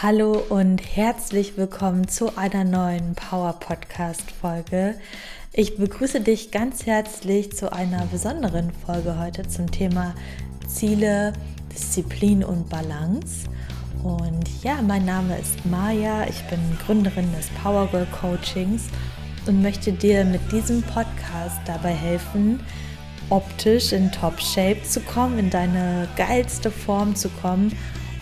Hallo und herzlich willkommen zu einer neuen Power Podcast Folge. Ich begrüße dich ganz herzlich zu einer besonderen Folge heute zum Thema Ziele, Disziplin und Balance. Und ja, mein Name ist Maja, ich bin Gründerin des Power Girl Coachings und möchte dir mit diesem Podcast dabei helfen, optisch in Top Shape zu kommen, in deine geilste Form zu kommen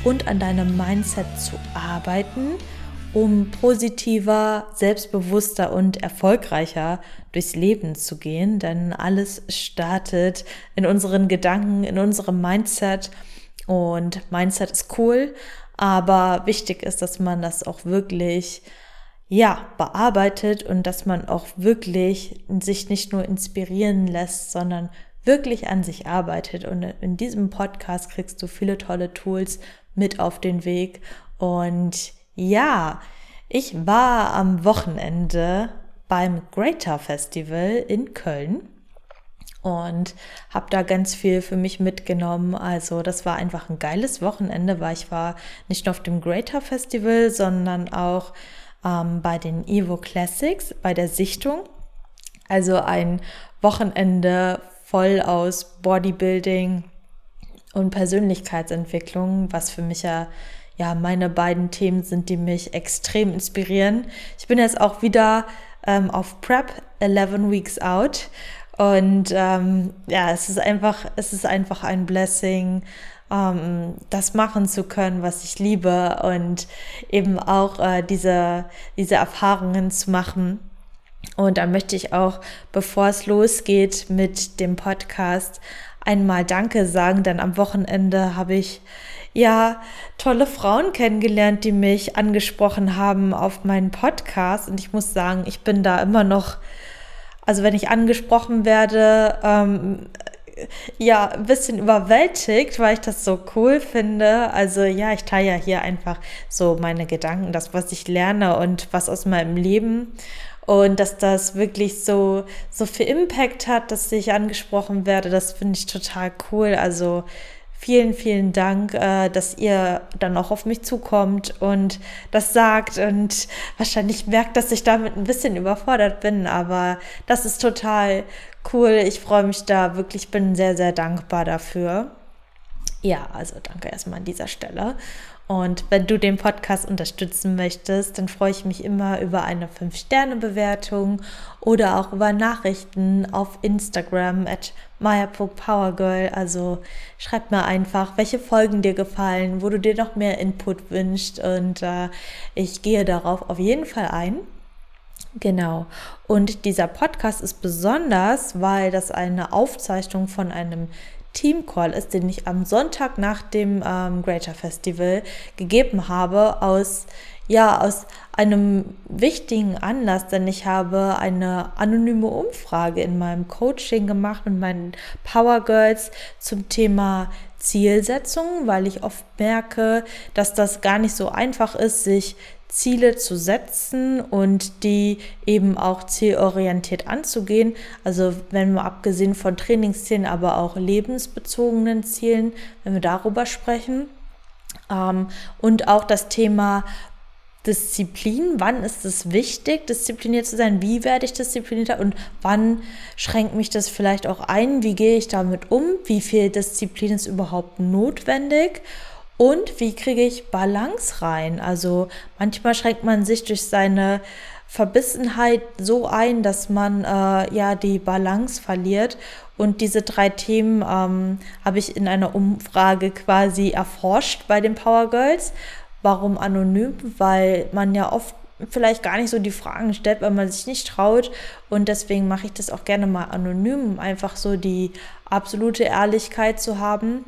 und an deinem Mindset zu arbeiten, um positiver, selbstbewusster und erfolgreicher durchs Leben zu gehen. Denn alles startet in unseren Gedanken, in unserem Mindset. Und Mindset ist cool, aber wichtig ist, dass man das auch wirklich ja, bearbeitet und dass man auch wirklich sich nicht nur inspirieren lässt, sondern wirklich an sich arbeitet. Und in diesem Podcast kriegst du viele tolle Tools mit auf den Weg. Und ja, ich war am Wochenende beim Greater Festival in Köln und habe da ganz viel für mich mitgenommen. Also das war einfach ein geiles Wochenende, weil ich war nicht nur auf dem Greater Festival, sondern auch ähm, bei den Evo Classics, bei der Sichtung. Also ein Wochenende voll aus Bodybuilding, und Persönlichkeitsentwicklung, was für mich ja, ja meine beiden Themen sind, die mich extrem inspirieren. Ich bin jetzt auch wieder ähm, auf Prep 11 Weeks Out und ähm, ja, es ist einfach, es ist einfach ein Blessing, ähm, das machen zu können, was ich liebe und eben auch äh, diese, diese Erfahrungen zu machen. Und da möchte ich auch, bevor es losgeht mit dem Podcast, einmal Danke sagen, denn am Wochenende habe ich ja tolle Frauen kennengelernt, die mich angesprochen haben auf meinen Podcast. Und ich muss sagen, ich bin da immer noch, also wenn ich angesprochen werde, ähm, ja, ein bisschen überwältigt, weil ich das so cool finde. Also ja, ich teile ja hier einfach so meine Gedanken, das, was ich lerne und was aus meinem Leben und dass das wirklich so, so viel Impact hat, dass ich angesprochen werde, das finde ich total cool. Also vielen, vielen Dank, äh, dass ihr dann auch auf mich zukommt und das sagt und wahrscheinlich merkt, dass ich damit ein bisschen überfordert bin, aber das ist total cool. Ich freue mich da wirklich, bin sehr, sehr dankbar dafür. Ja, also danke erstmal an dieser Stelle. Und wenn du den Podcast unterstützen möchtest, dann freue ich mich immer über eine 5-Sterne-Bewertung oder auch über Nachrichten auf Instagram at maya.powergirl. Also schreib mir einfach, welche Folgen dir gefallen, wo du dir noch mehr Input wünschst und äh, ich gehe darauf auf jeden Fall ein. Genau. Und dieser Podcast ist besonders, weil das eine Aufzeichnung von einem Teamcall ist, den ich am Sonntag nach dem ähm, Greater Festival gegeben habe, aus ja, aus einem wichtigen Anlass, denn ich habe eine anonyme Umfrage in meinem Coaching gemacht mit meinen Power Girls zum Thema Zielsetzung, weil ich oft merke, dass das gar nicht so einfach ist, sich Ziele zu setzen und die eben auch zielorientiert anzugehen. Also wenn wir abgesehen von Trainingszielen, aber auch lebensbezogenen Zielen, wenn wir darüber sprechen. Ähm, und auch das Thema Disziplin, wann ist es wichtig, diszipliniert zu sein, wie werde ich disziplinierter? Und wann schränkt mich das vielleicht auch ein, wie gehe ich damit um, wie viel Disziplin ist überhaupt notwendig und wie kriege ich Balance rein? Also manchmal schränkt man sich durch seine Verbissenheit so ein, dass man äh, ja die Balance verliert. Und diese drei Themen ähm, habe ich in einer Umfrage quasi erforscht bei den Power Girls. Warum anonym? Weil man ja oft vielleicht gar nicht so die Fragen stellt, weil man sich nicht traut. Und deswegen mache ich das auch gerne mal anonym, um einfach so die absolute Ehrlichkeit zu haben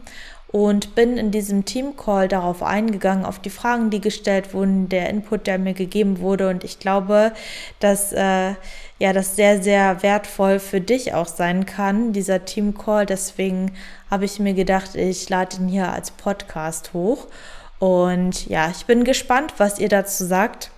und bin in diesem Team-Call darauf eingegangen, auf die Fragen, die gestellt wurden, der Input, der mir gegeben wurde. Und ich glaube, dass äh, ja das sehr, sehr wertvoll für dich auch sein kann, dieser Team-Call. Deswegen habe ich mir gedacht, ich lade ihn hier als Podcast hoch. Und ja, ich bin gespannt, was ihr dazu sagt.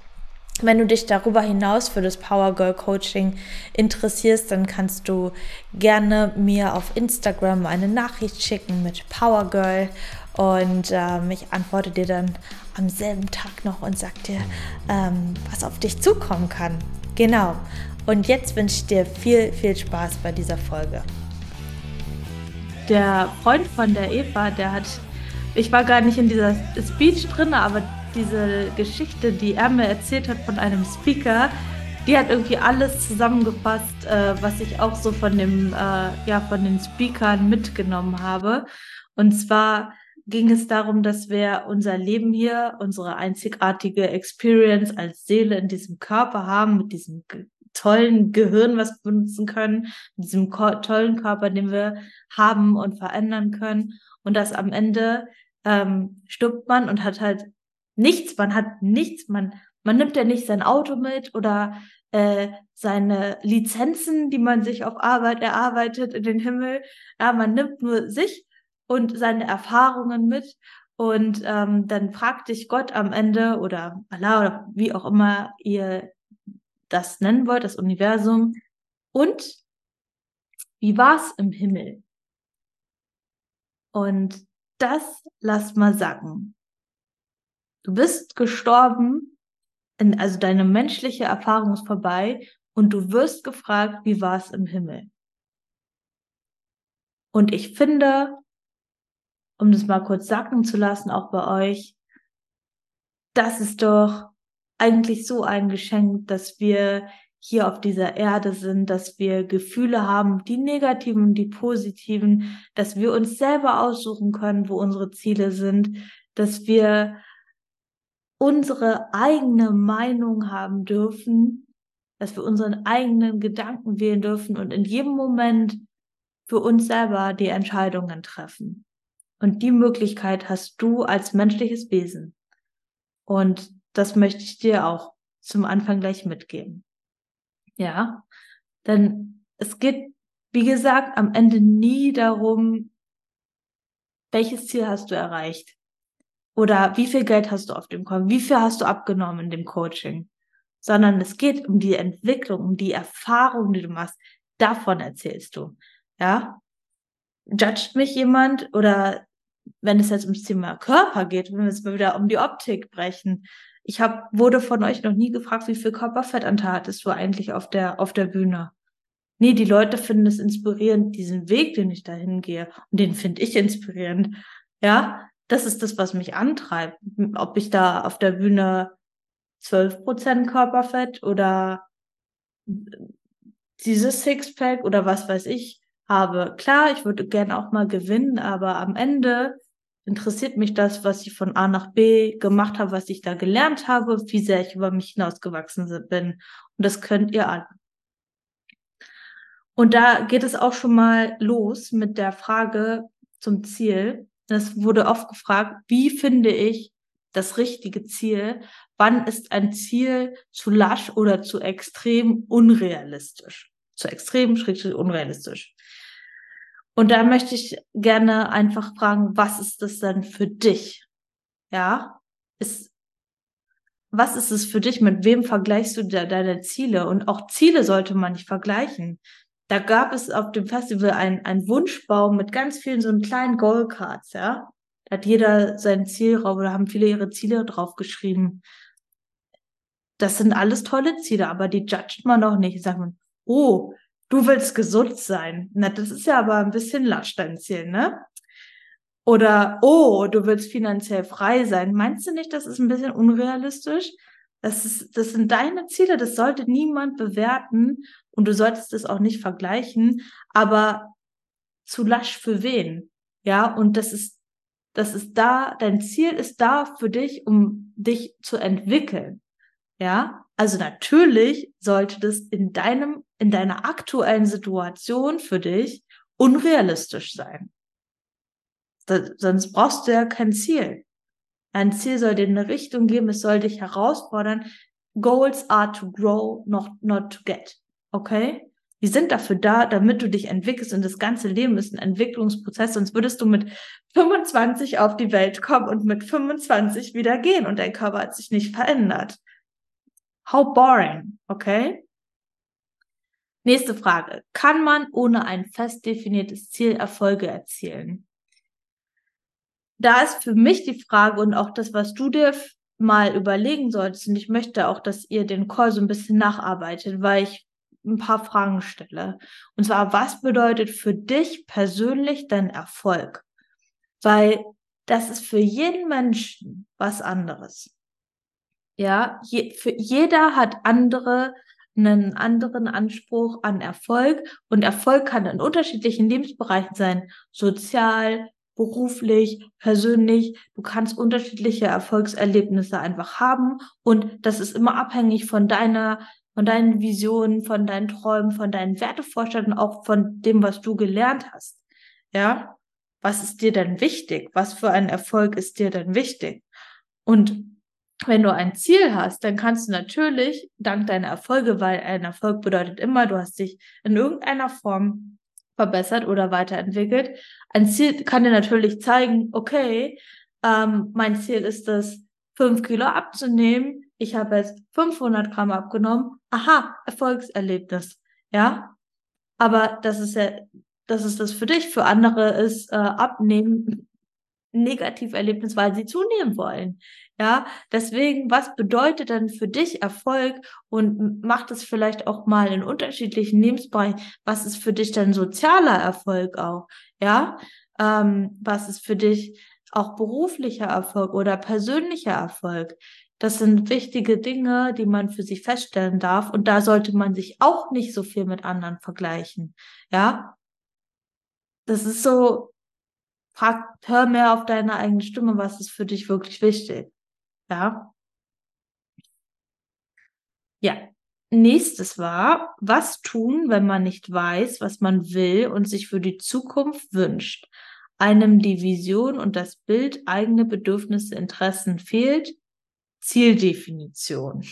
Wenn du dich darüber hinaus für das Power Girl Coaching interessierst, dann kannst du gerne mir auf Instagram eine Nachricht schicken mit Power Girl Und ähm, ich antworte dir dann am selben Tag noch und sag dir, ähm, was auf dich zukommen kann. Genau. Und jetzt wünsche ich dir viel, viel Spaß bei dieser Folge. Der Freund von der Eva, der hat, ich war gar nicht in dieser Speech drin, aber diese Geschichte, die er mir erzählt hat von einem Speaker, die hat irgendwie alles zusammengefasst, äh, was ich auch so von dem, äh, ja, von den Speakern mitgenommen habe. Und zwar ging es darum, dass wir unser Leben hier, unsere einzigartige Experience als Seele in diesem Körper haben, mit diesem tollen Gehirn, was wir benutzen können, mit diesem tollen Körper, den wir haben und verändern können. Und dass am Ende ähm, stirbt man und hat halt nichts, man hat nichts, man, man nimmt ja nicht sein Auto mit oder äh, seine Lizenzen, die man sich auf Arbeit erarbeitet in den Himmel. Ja, man nimmt nur sich und seine Erfahrungen mit. Und ähm, dann fragt dich Gott am Ende oder Allah oder wie auch immer ihr das nennen wollt, das Universum. Und wie war's im Himmel? Und das lass mal sagen. Du bist gestorben, also deine menschliche Erfahrung ist vorbei und du wirst gefragt, wie war es im Himmel? Und ich finde, um das mal kurz sacken zu lassen, auch bei euch, das ist doch eigentlich so ein Geschenk, dass wir hier auf dieser Erde sind, dass wir Gefühle haben, die negativen und die positiven, dass wir uns selber aussuchen können, wo unsere Ziele sind, dass wir unsere eigene Meinung haben dürfen, dass wir unseren eigenen Gedanken wählen dürfen und in jedem Moment für uns selber die Entscheidungen treffen. Und die Möglichkeit hast du als menschliches Wesen. Und das möchte ich dir auch zum Anfang gleich mitgeben. Ja, denn es geht, wie gesagt, am Ende nie darum, welches Ziel hast du erreicht? Oder wie viel Geld hast du auf dem Konto? Wie viel hast du abgenommen in dem Coaching? Sondern es geht um die Entwicklung, um die Erfahrung, die du machst. Davon erzählst du. Ja? Judgt mich jemand oder wenn es jetzt ums Thema Körper geht, wenn wir jetzt mal wieder um die Optik brechen. Ich hab, wurde von euch noch nie gefragt, wie viel Körperfettanteil hattest du eigentlich auf der, auf der Bühne? Nee, die Leute finden es inspirierend, diesen Weg, den ich dahin gehe. Und den finde ich inspirierend. Ja, das ist das, was mich antreibt. Ob ich da auf der Bühne 12% Körperfett oder dieses Sixpack oder was weiß ich habe. Klar, ich würde gerne auch mal gewinnen, aber am Ende interessiert mich das, was ich von A nach B gemacht habe, was ich da gelernt habe, wie sehr ich über mich hinausgewachsen bin. Und das könnt ihr alle. Und da geht es auch schon mal los mit der Frage zum Ziel. Es wurde oft gefragt, wie finde ich das richtige Ziel? Wann ist ein Ziel zu lasch oder zu extrem unrealistisch? Zu extrem, schrägstrich unrealistisch. Und da möchte ich gerne einfach fragen, was ist das denn für dich? Ja, ist, was ist es für dich? Mit wem vergleichst du de deine Ziele? Und auch Ziele sollte man nicht vergleichen. Da gab es auf dem Festival ein, ein Wunschbaum mit ganz vielen so einen kleinen Goalcards, ja. Da hat jeder sein Zielraum oder haben viele ihre Ziele draufgeschrieben. Das sind alles tolle Ziele, aber die judgt man noch nicht. Sagt man, oh, du willst gesund sein. Na, das ist ja aber ein bisschen lasch, dein Ziel, ne? Oder, oh, du willst finanziell frei sein. Meinst du nicht, das ist ein bisschen unrealistisch? Das, ist, das sind deine Ziele, das sollte niemand bewerten und du solltest es auch nicht vergleichen, aber zu lasch für wen? Ja, und das ist, das ist da, dein Ziel ist da für dich, um dich zu entwickeln. Ja, also natürlich sollte das in deinem, in deiner aktuellen Situation für dich unrealistisch sein. Das, sonst brauchst du ja kein Ziel. Ein Ziel soll dir eine Richtung geben, es soll dich herausfordern. Goals are to grow, not, not to get. Okay? Die sind dafür da, damit du dich entwickelst und das ganze Leben ist ein Entwicklungsprozess, sonst würdest du mit 25 auf die Welt kommen und mit 25 wieder gehen und dein Körper hat sich nicht verändert. How boring, okay? Nächste Frage. Kann man ohne ein fest definiertes Ziel Erfolge erzielen? Da ist für mich die Frage und auch das, was du dir mal überlegen solltest, und ich möchte auch, dass ihr den Call so ein bisschen nacharbeitet, weil ich ein paar Fragen stelle. Und zwar, was bedeutet für dich persönlich dein Erfolg? Weil das ist für jeden Menschen was anderes. Ja, je, für jeder hat andere einen anderen Anspruch an Erfolg und Erfolg kann in unterschiedlichen Lebensbereichen sein, sozial, beruflich, persönlich. Du kannst unterschiedliche Erfolgserlebnisse einfach haben und das ist immer abhängig von deiner von deinen Visionen, von deinen Träumen, von deinen Wertevorstellungen, auch von dem, was du gelernt hast. Ja, was ist dir denn wichtig? Was für ein Erfolg ist dir denn wichtig? Und wenn du ein Ziel hast, dann kannst du natürlich dank deiner Erfolge, weil ein Erfolg bedeutet immer, du hast dich in irgendeiner Form verbessert oder weiterentwickelt. Ein Ziel kann dir natürlich zeigen, okay, ähm, mein Ziel ist es, fünf Kilo abzunehmen. Ich habe jetzt 500 Gramm abgenommen. Aha, Erfolgserlebnis. Ja, aber das ist ja, das ist das für dich. Für andere ist äh, Abnehmen Negativerlebnis, weil sie zunehmen wollen. Ja, deswegen, was bedeutet denn für dich Erfolg und macht es vielleicht auch mal in unterschiedlichen Lebensbereichen? Was ist für dich denn sozialer Erfolg auch? Ja, ähm, was ist für dich auch beruflicher Erfolg oder persönlicher Erfolg? Das sind wichtige Dinge, die man für sich feststellen darf. Und da sollte man sich auch nicht so viel mit anderen vergleichen. Ja, das ist so, frag, hör mehr auf deine eigene Stimme, was ist für dich wirklich wichtig. Ja. Ja. Nächstes war, was tun, wenn man nicht weiß, was man will und sich für die Zukunft wünscht? Einem die Vision und das Bild eigene Bedürfnisse, Interessen fehlt? Zieldefinition.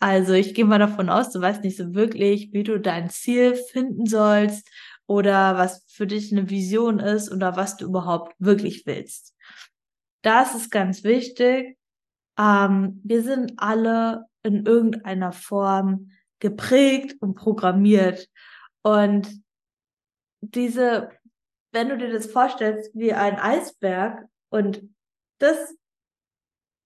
Also ich gehe mal davon aus, du weißt nicht so wirklich, wie du dein Ziel finden sollst oder was für dich eine Vision ist oder was du überhaupt wirklich willst. Das ist ganz wichtig. Ähm, wir sind alle in irgendeiner Form geprägt und programmiert. Und diese, wenn du dir das vorstellst wie ein Eisberg und das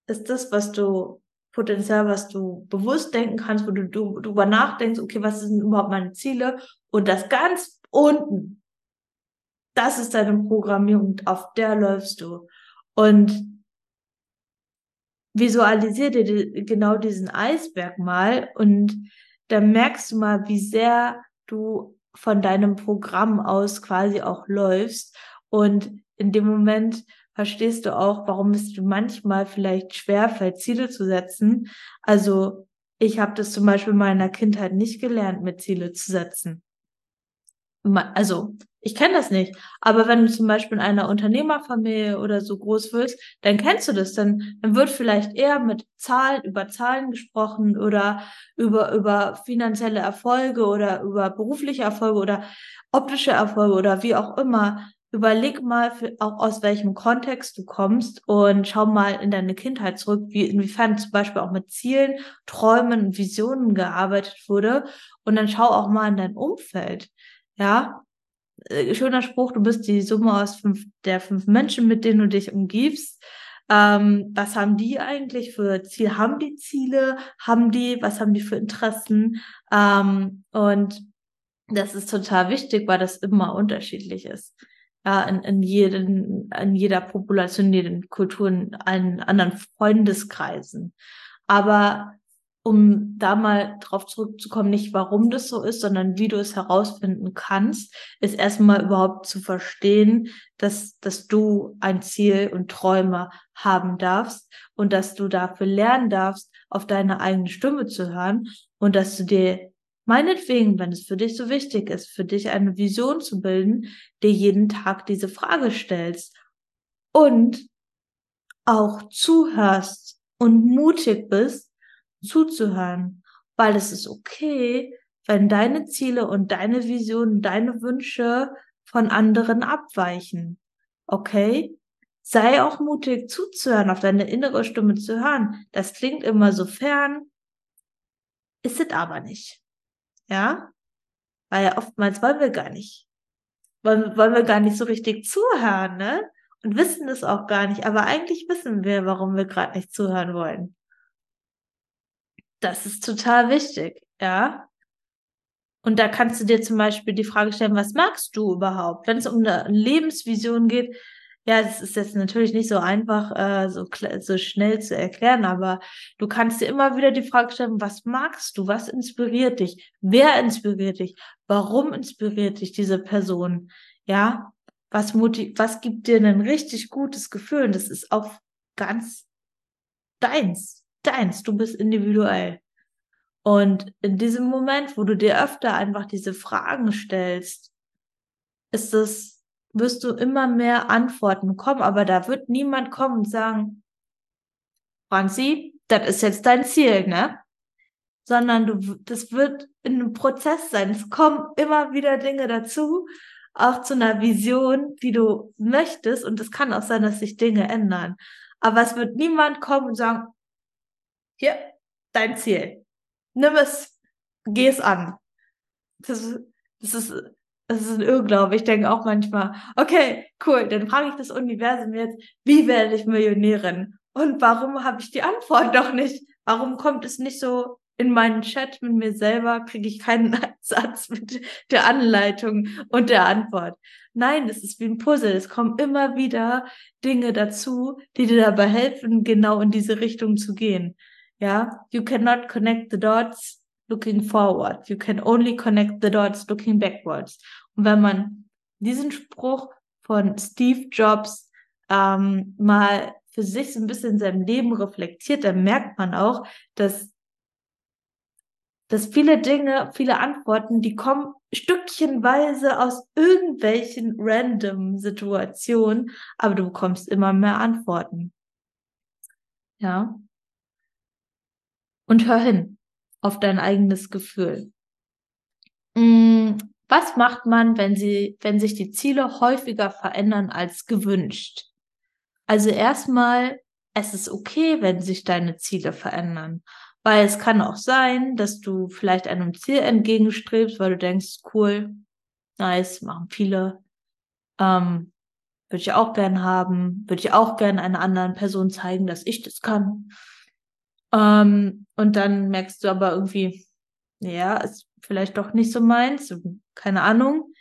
ist das, was du Potenzial, was du bewusst denken kannst, wo du, du darüber nachdenkst, okay, was sind überhaupt meine Ziele? Und das ganz unten, das ist deine Programmierung, auf der läufst du. Und visualisier dir genau diesen Eisberg mal und dann merkst du mal, wie sehr du von deinem Programm aus quasi auch läufst. Und in dem Moment verstehst du auch, warum es dir manchmal vielleicht schwerfällt, Ziele zu setzen. Also ich habe das zum Beispiel in meiner Kindheit nicht gelernt, mit Ziele zu setzen also ich kenne das nicht, aber wenn du zum Beispiel in einer Unternehmerfamilie oder so groß wirst, dann kennst du das, dann, dann wird vielleicht eher mit Zahlen, über Zahlen gesprochen oder über, über finanzielle Erfolge oder über berufliche Erfolge oder optische Erfolge oder wie auch immer. Überleg mal für, auch aus welchem Kontext du kommst und schau mal in deine Kindheit zurück, wie inwiefern zum Beispiel auch mit Zielen, Träumen Visionen gearbeitet wurde. Und dann schau auch mal in dein Umfeld ja, äh, schöner Spruch, du bist die Summe aus fünf, der fünf Menschen, mit denen du dich umgibst. Ähm, was haben die eigentlich für Ziele? Haben die Ziele? Haben die, was haben die für Interessen? Ähm, und das ist total wichtig, weil das immer unterschiedlich ist. Ja, in, in, jeden, in jeder Population, in jeden Kulturen, in anderen Freundeskreisen. Aber um da mal drauf zurückzukommen, nicht warum das so ist, sondern wie du es herausfinden kannst, ist erstmal überhaupt zu verstehen, dass, dass du ein Ziel und Träume haben darfst und dass du dafür lernen darfst, auf deine eigene Stimme zu hören und dass du dir meinetwegen, wenn es für dich so wichtig ist, für dich eine Vision zu bilden, dir jeden Tag diese Frage stellst und auch zuhörst und mutig bist, zuzuhören, weil es ist okay, wenn deine Ziele und deine Visionen, deine Wünsche von anderen abweichen. Okay? Sei auch mutig zuzuhören, auf deine innere Stimme zu hören. Das klingt immer so fern, ist es aber nicht. Ja? Weil oftmals wollen wir gar nicht. Wollen, wollen wir gar nicht so richtig zuhören, ne? und wissen es auch gar nicht, aber eigentlich wissen wir, warum wir gerade nicht zuhören wollen. Das ist total wichtig, ja. Und da kannst du dir zum Beispiel die Frage stellen, was magst du überhaupt? Wenn es um eine Lebensvision geht, ja, das ist jetzt natürlich nicht so einfach, äh, so, so schnell zu erklären, aber du kannst dir immer wieder die Frage stellen, was magst du? Was inspiriert dich? Wer inspiriert dich? Warum inspiriert dich diese Person? Ja, was, motiv was gibt dir ein richtig gutes Gefühl? Und das ist auch ganz deins, deins. Du bist individuell. Und in diesem Moment, wo du dir öfter einfach diese Fragen stellst, ist es, wirst du immer mehr Antworten kommen, aber da wird niemand kommen und sagen, Franzi, das ist jetzt dein Ziel, ne? Sondern du, das wird in einem Prozess sein. Es kommen immer wieder Dinge dazu, auch zu einer Vision, die du möchtest. Und es kann auch sein, dass sich Dinge ändern. Aber es wird niemand kommen und sagen, hier, dein Ziel nimm es, geh es an. Das, das ist, das ist ein Irrglaube. Ich denke auch manchmal, okay, cool, dann frage ich das Universum jetzt, wie werde ich Millionärin? Und warum habe ich die Antwort noch nicht? Warum kommt es nicht so in meinen Chat mit mir selber? Kriege ich keinen Satz mit der Anleitung und der Antwort. Nein, es ist wie ein Puzzle. Es kommen immer wieder Dinge dazu, die dir dabei helfen, genau in diese Richtung zu gehen. Ja, you cannot connect the dots looking forward. You can only connect the dots looking backwards. Und wenn man diesen Spruch von Steve Jobs ähm, mal für sich so ein bisschen in seinem Leben reflektiert, dann merkt man auch, dass dass viele Dinge, viele Antworten, die kommen stückchenweise aus irgendwelchen random Situationen, aber du bekommst immer mehr Antworten. Ja. Und hör hin auf dein eigenes Gefühl. Mm, was macht man, wenn sie, wenn sich die Ziele häufiger verändern als gewünscht? Also erstmal, es ist okay, wenn sich deine Ziele verändern. Weil es kann auch sein, dass du vielleicht einem Ziel entgegenstrebst, weil du denkst, cool, nice, machen viele. Ähm, würde ich auch gern haben, würde ich auch gern einer anderen Person zeigen, dass ich das kann. Ähm, und dann merkst du aber irgendwie, ja, ist vielleicht doch nicht so meins, keine Ahnung.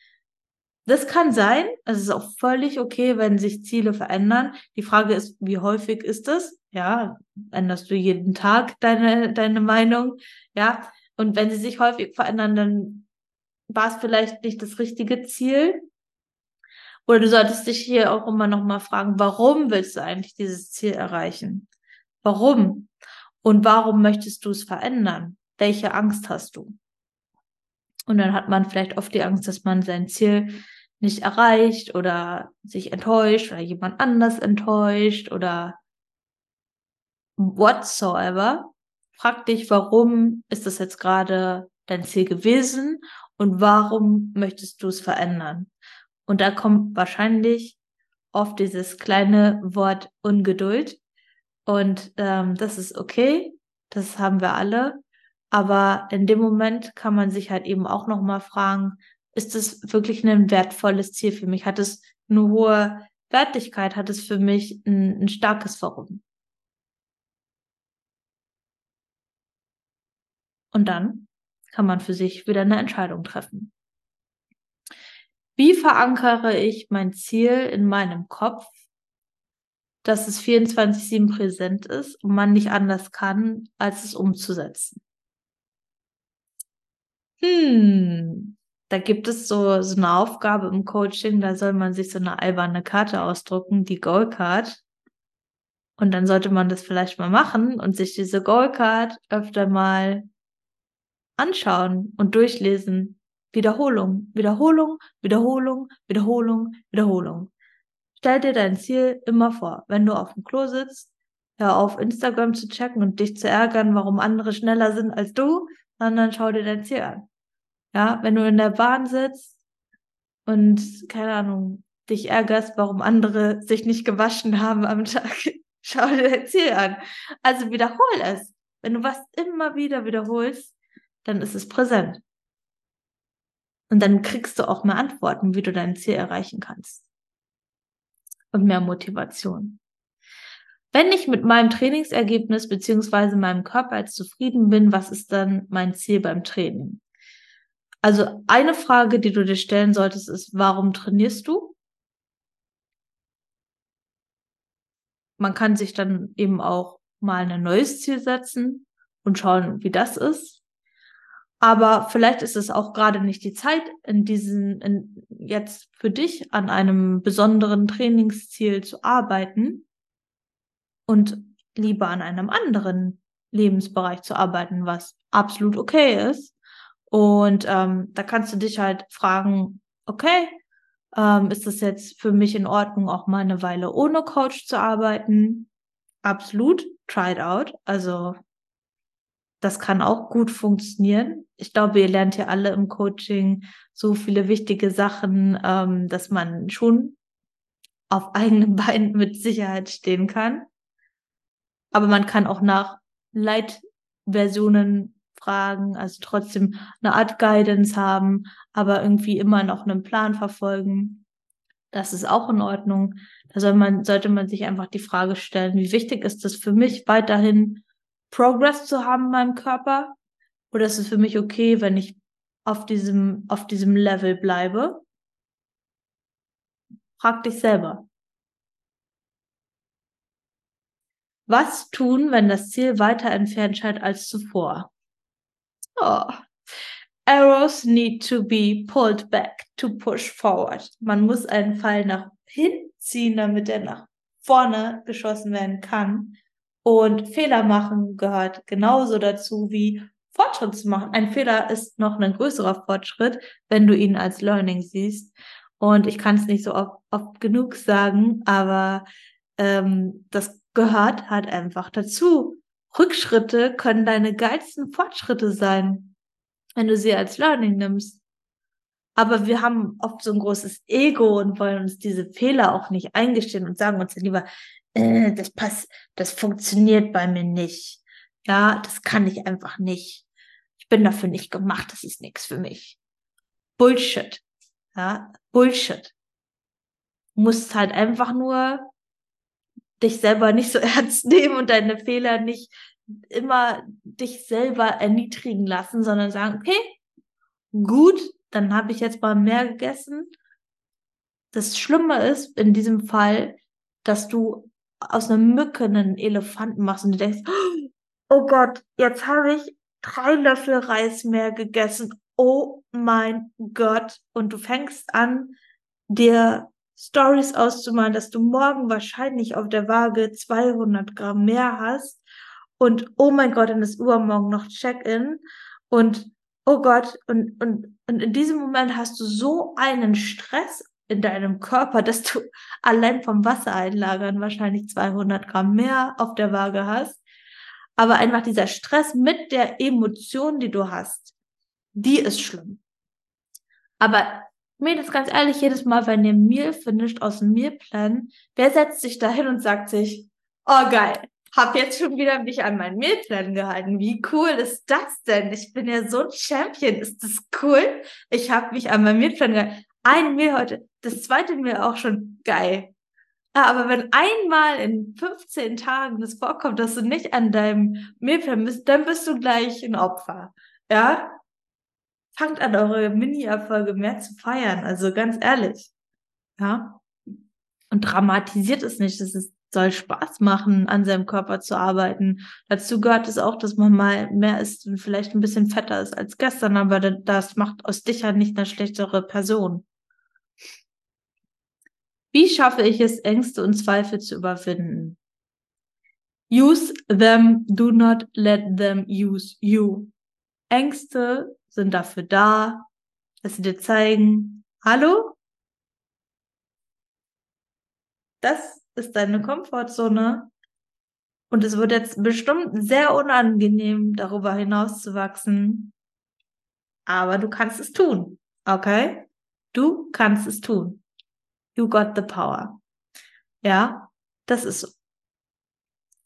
Das kann sein. Es ist auch völlig okay, wenn sich Ziele verändern. Die Frage ist, wie häufig ist das? Ja, änderst du jeden Tag deine, deine Meinung? Ja. Und wenn sie sich häufig verändern, dann war es vielleicht nicht das richtige Ziel. Oder du solltest dich hier auch immer noch mal fragen, warum willst du eigentlich dieses Ziel erreichen? Warum? Und warum möchtest du es verändern? Welche Angst hast du? Und dann hat man vielleicht oft die Angst, dass man sein Ziel nicht erreicht oder sich enttäuscht oder jemand anders enttäuscht oder whatsoever. Frag dich, warum ist das jetzt gerade dein Ziel gewesen und warum möchtest du es verändern? Und da kommt wahrscheinlich oft dieses kleine Wort Ungeduld, und ähm, das ist okay, das haben wir alle. Aber in dem Moment kann man sich halt eben auch nochmal fragen, ist es wirklich ein wertvolles Ziel für mich? Hat es eine hohe Wertigkeit? Hat es für mich ein, ein starkes Warum? Und dann kann man für sich wieder eine Entscheidung treffen. Wie verankere ich mein Ziel in meinem Kopf dass es 24-7 präsent ist und man nicht anders kann, als es umzusetzen. Hm, da gibt es so, so eine Aufgabe im Coaching, da soll man sich so eine alberne Karte ausdrucken, die Goal Card. Und dann sollte man das vielleicht mal machen und sich diese Goal Card öfter mal anschauen und durchlesen. Wiederholung, Wiederholung, Wiederholung, Wiederholung, Wiederholung. Stell dir dein Ziel immer vor. Wenn du auf dem Klo sitzt, hör auf, Instagram zu checken und dich zu ärgern, warum andere schneller sind als du, sondern schau dir dein Ziel an. Ja, wenn du in der Bahn sitzt und, keine Ahnung, dich ärgerst, warum andere sich nicht gewaschen haben am Tag, schau dir dein Ziel an. Also wiederhol es. Wenn du was immer wieder wiederholst, dann ist es präsent. Und dann kriegst du auch mehr Antworten, wie du dein Ziel erreichen kannst. Und mehr Motivation. Wenn ich mit meinem Trainingsergebnis beziehungsweise meinem Körper jetzt zufrieden bin, was ist dann mein Ziel beim Training? Also eine Frage, die du dir stellen solltest, ist, warum trainierst du? Man kann sich dann eben auch mal ein neues Ziel setzen und schauen, wie das ist. Aber vielleicht ist es auch gerade nicht die Zeit, in diesen, in, jetzt für dich an einem besonderen Trainingsziel zu arbeiten und lieber an einem anderen Lebensbereich zu arbeiten, was absolut okay ist. Und ähm, da kannst du dich halt fragen, okay, ähm, ist es jetzt für mich in Ordnung, auch mal eine Weile ohne Coach zu arbeiten? Absolut, try it out. Also das kann auch gut funktionieren. Ich glaube, ihr lernt ja alle im Coaching so viele wichtige Sachen, ähm, dass man schon auf eigenen Beinen mit Sicherheit stehen kann. Aber man kann auch nach Light-Versionen fragen, also trotzdem eine Art Guidance haben, aber irgendwie immer noch einen Plan verfolgen. Das ist auch in Ordnung. Da soll man, sollte man sich einfach die Frage stellen, wie wichtig ist es für mich weiterhin Progress zu haben in meinem Körper? Oder ist es für mich okay, wenn ich auf diesem, auf diesem Level bleibe? Frag dich selber. Was tun, wenn das Ziel weiter entfernt scheint als zuvor? Oh. Arrows need to be pulled back to push forward. Man muss einen Pfeil nach hinten ziehen, damit er nach vorne geschossen werden kann. Und Fehler machen gehört genauso dazu wie Fortschritt zu machen. Ein Fehler ist noch ein größerer Fortschritt, wenn du ihn als Learning siehst. Und ich kann es nicht so oft, oft, genug sagen, aber ähm, das gehört halt einfach dazu. Rückschritte können deine geilsten Fortschritte sein, wenn du sie als Learning nimmst. Aber wir haben oft so ein großes Ego und wollen uns diese Fehler auch nicht eingestehen und sagen uns dann lieber, äh, das passt, das funktioniert bei mir nicht. Ja, das kann ich einfach nicht. Ich bin dafür nicht gemacht, das ist nichts für mich. Bullshit. Ja, Bullshit. Du musst halt einfach nur dich selber nicht so ernst nehmen und deine Fehler nicht immer dich selber erniedrigen lassen, sondern sagen, okay, gut, dann habe ich jetzt mal mehr gegessen. Das Schlimme ist in diesem Fall, dass du aus einer Mücke einen Elefanten machst und du denkst, oh Gott, jetzt habe ich drei Löffel Reis mehr gegessen. Oh mein Gott. Und du fängst an, dir Stories auszumalen, dass du morgen wahrscheinlich auf der Waage 200 Gramm mehr hast. Und oh mein Gott, dann ist übermorgen noch Check-in. Und oh Gott, und, und, und in diesem Moment hast du so einen Stress in deinem Körper, dass du allein vom Wasser einlagern wahrscheinlich 200 Gramm mehr auf der Waage hast. Aber einfach dieser Stress mit der Emotion, die du hast, die ist schlimm. Aber mir das ganz ehrlich, jedes Mal, wenn ihr Meal finisht aus dem Mealplan, wer setzt sich da hin und sagt sich, oh geil, hab jetzt schon wieder mich an meinen Mealplan gehalten. Wie cool ist das denn? Ich bin ja so ein Champion. Ist das cool? Ich habe mich an meinen Mealplan gehalten. Ein Meal heute, das zweite Meal auch schon geil. Ja, aber wenn einmal in 15 Tagen das vorkommt, dass du nicht an deinem Mealplan bist, dann bist du gleich ein Opfer. Ja? fangt an, eure Mini-Erfolge mehr zu feiern. Also ganz ehrlich. Ja. Und dramatisiert es nicht. Es soll Spaß machen, an seinem Körper zu arbeiten. Dazu gehört es auch, dass man mal mehr ist und vielleicht ein bisschen fetter ist als gestern, aber das macht aus dich ja nicht eine schlechtere Person. Wie schaffe ich es, Ängste und Zweifel zu überwinden? Use them, do not let them use you. Ängste sind dafür da, dass sie dir zeigen, hallo, das ist deine Komfortzone. Und es wird jetzt bestimmt sehr unangenehm, darüber hinaus zu wachsen. Aber du kannst es tun. Okay? Du kannst es tun. You got the power. Ja, das ist so.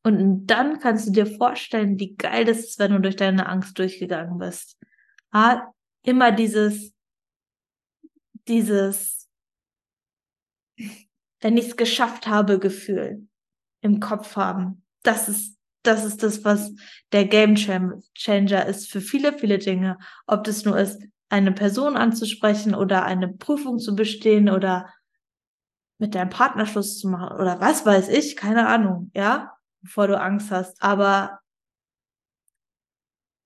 Und dann kannst du dir vorstellen, wie geil das ist, wenn du durch deine Angst durchgegangen bist ah, immer dieses, dieses, wenn ich es geschafft habe, Gefühl im Kopf haben. Das ist, das ist das, was der Game Changer ist für viele, viele Dinge. Ob das nur ist, eine Person anzusprechen oder eine Prüfung zu bestehen oder mit deinem Partner Schluss zu machen oder was weiß ich, keine Ahnung, ja, bevor du Angst hast. Aber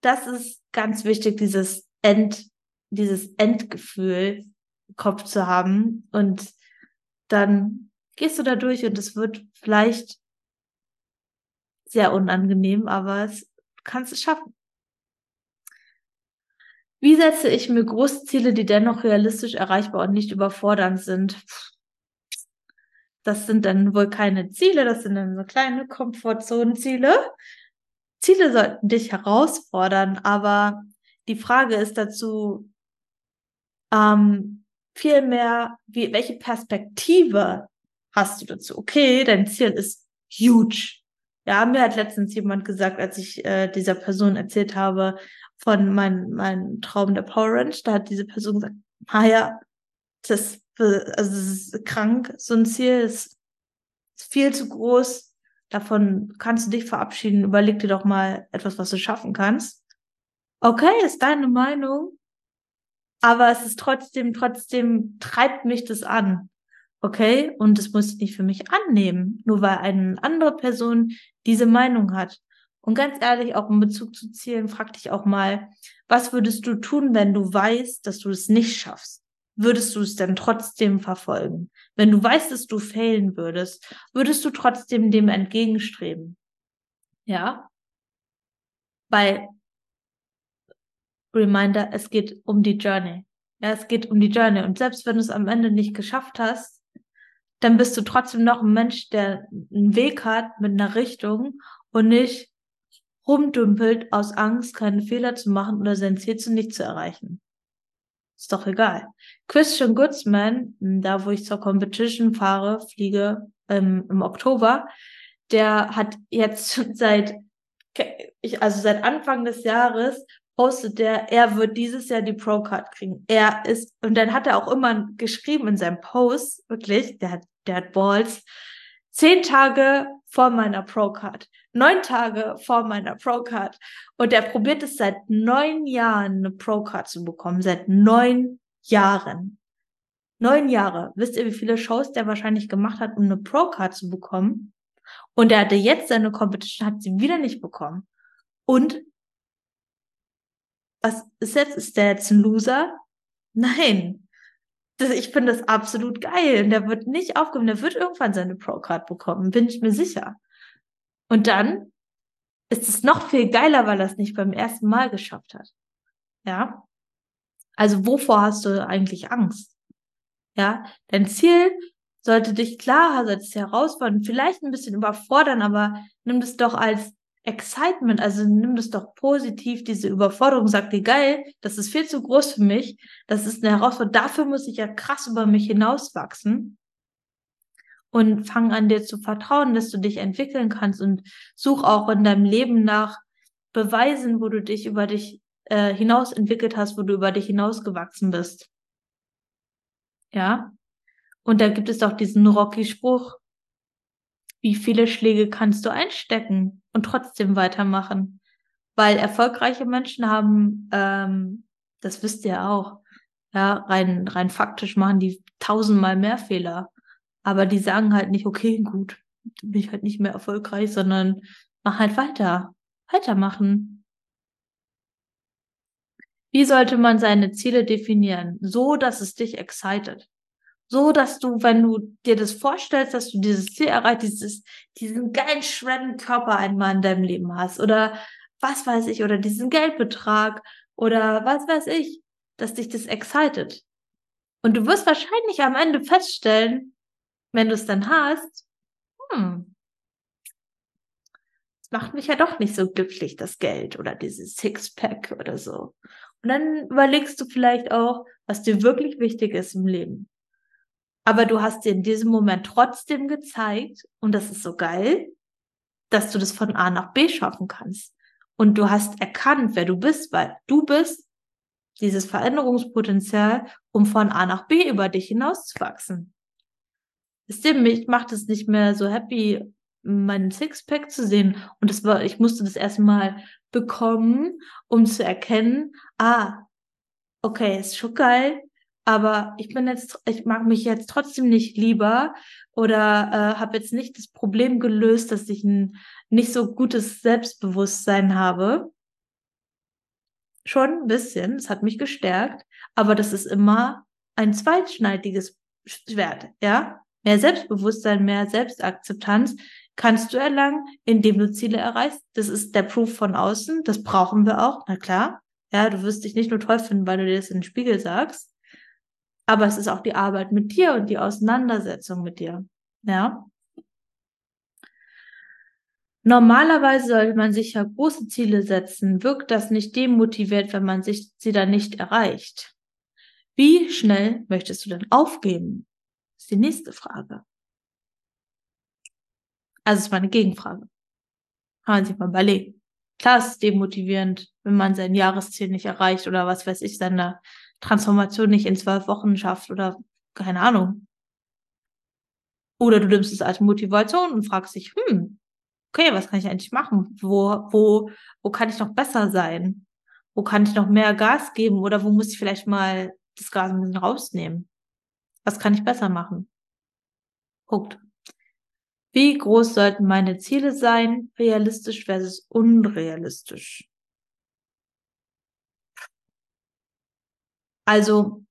das ist ganz wichtig, dieses End, dieses Endgefühl im Kopf zu haben und dann gehst du da durch und es wird vielleicht sehr unangenehm, aber es kannst es schaffen. Wie setze ich mir große Ziele, die dennoch realistisch erreichbar und nicht überfordernd sind? Das sind dann wohl keine Ziele, das sind dann so kleine Komfortzonenziele. Ziele sollten dich herausfordern, aber die Frage ist dazu ähm, vielmehr, wie, welche Perspektive hast du dazu? Okay, dein Ziel ist huge. Ja, mir hat letztens jemand gesagt, als ich äh, dieser Person erzählt habe von meinem mein Traum der Power Ranch, da hat diese Person gesagt, ah ja, das, also das ist krank, so ein Ziel ist, ist viel zu groß, davon kannst du dich verabschieden, überleg dir doch mal etwas, was du schaffen kannst. Okay, ist deine Meinung, aber es ist trotzdem, trotzdem treibt mich das an. Okay, und das muss ich nicht für mich annehmen, nur weil eine andere Person diese Meinung hat. Und ganz ehrlich, auch in Bezug zu Zielen, frag dich auch mal, was würdest du tun, wenn du weißt, dass du es nicht schaffst? Würdest du es denn trotzdem verfolgen? Wenn du weißt, dass du failen würdest, würdest du trotzdem dem entgegenstreben? Ja? Weil, Reminder, es geht um die Journey. Ja, es geht um die Journey. Und selbst wenn du es am Ende nicht geschafft hast, dann bist du trotzdem noch ein Mensch, der einen Weg hat mit einer Richtung und nicht rumdümpelt aus Angst, keine Fehler zu machen oder sein Ziel zu nicht zu erreichen. Ist doch egal. Christian Goodsman, da wo ich zur Competition fahre, fliege ähm, im Oktober, der hat jetzt seit, also seit Anfang des Jahres postet der, er wird dieses Jahr die Pro-Card kriegen. Er ist, und dann hat er auch immer geschrieben in seinem Post, wirklich, der hat, der hat Balls, zehn Tage vor meiner Pro-Card, neun Tage vor meiner Pro-Card. Und er probiert es seit neun Jahren, eine Pro-Card zu bekommen. Seit neun Jahren. Neun Jahre. Wisst ihr, wie viele Shows der wahrscheinlich gemacht hat, um eine Pro-Card zu bekommen? Und er hatte jetzt seine Competition, hat sie wieder nicht bekommen. Und was ist jetzt? Ist der jetzt ein Loser? Nein. Das, ich finde das absolut geil. Und der wird nicht aufgeben. Der wird irgendwann seine Pro-Card bekommen, bin ich mir sicher. Und dann ist es noch viel geiler, weil er es nicht beim ersten Mal geschafft hat. Ja. Also wovor hast du eigentlich Angst? Ja. Dein Ziel sollte dich klar, sollte es herausfordern, vielleicht ein bisschen überfordern, aber nimm das doch als Excitement, also nimm das doch positiv, diese Überforderung, sag dir geil, das ist viel zu groß für mich, das ist eine Herausforderung, dafür muss ich ja krass über mich hinauswachsen und fang an dir zu vertrauen, dass du dich entwickeln kannst und such auch in deinem Leben nach Beweisen, wo du dich über dich äh, hinaus entwickelt hast, wo du über dich hinausgewachsen bist. Ja. Und da gibt es auch diesen Rocky-Spruch, wie viele Schläge kannst du einstecken und trotzdem weitermachen? Weil erfolgreiche Menschen haben, ähm, das wisst ihr auch, ja, rein, rein faktisch machen die tausendmal mehr Fehler. Aber die sagen halt nicht, okay, gut, bin ich halt nicht mehr erfolgreich, sondern mach halt weiter. Weitermachen. Wie sollte man seine Ziele definieren? So, dass es dich excited so, dass du, wenn du dir das vorstellst, dass du dieses Ziel erreicht, dieses, diesen geilen shredden Körper einmal in deinem Leben hast oder was weiß ich, oder diesen Geldbetrag oder was weiß ich, dass dich das excited. Und du wirst wahrscheinlich am Ende feststellen, wenn du es dann hast, hm, es macht mich ja doch nicht so glücklich, das Geld oder dieses Sixpack oder so. Und dann überlegst du vielleicht auch, was dir wirklich wichtig ist im Leben. Aber du hast dir in diesem Moment trotzdem gezeigt, und das ist so geil, dass du das von A nach B schaffen kannst. Und du hast erkannt, wer du bist, weil du bist dieses Veränderungspotenzial, um von A nach B über dich hinauszuwachsen. Wisst ihr, mich macht es nicht mehr so happy, meinen Sixpack zu sehen. Und das war, ich musste das erstmal bekommen, um zu erkennen, ah, okay, ist schon geil, aber ich bin jetzt, ich mag mich jetzt trotzdem nicht lieber oder äh, habe jetzt nicht das Problem gelöst, dass ich ein nicht so gutes Selbstbewusstsein habe. Schon ein bisschen, es hat mich gestärkt, aber das ist immer ein zweitschneidiges Schwert, ja? Mehr Selbstbewusstsein, mehr Selbstakzeptanz kannst du erlangen, indem du Ziele erreichst. Das ist der Proof von außen, das brauchen wir auch, na klar. Ja, du wirst dich nicht nur toll finden, weil du dir das in den Spiegel sagst, aber es ist auch die Arbeit mit dir und die Auseinandersetzung mit dir. Ja. Normalerweise sollte man sich ja große Ziele setzen. Wirkt das nicht demotiviert, wenn man sich sie dann nicht erreicht? Wie schnell möchtest du denn aufgeben? Das ist die nächste Frage. Also, es ist meine Gegenfrage. Kann man sich mal überlegen. Klar, es ist demotivierend, wenn man sein Jahresziel nicht erreicht oder was weiß ich, seine Transformation nicht in zwölf Wochen schafft oder keine Ahnung. Oder du nimmst es als Motivation und fragst dich, hm, okay, was kann ich eigentlich machen? Wo, wo, wo kann ich noch besser sein? Wo kann ich noch mehr Gas geben? Oder wo muss ich vielleicht mal das Gas ein bisschen rausnehmen? Was kann ich besser machen? Punkt. Wie groß sollten meine Ziele sein? Realistisch versus unrealistisch. Also,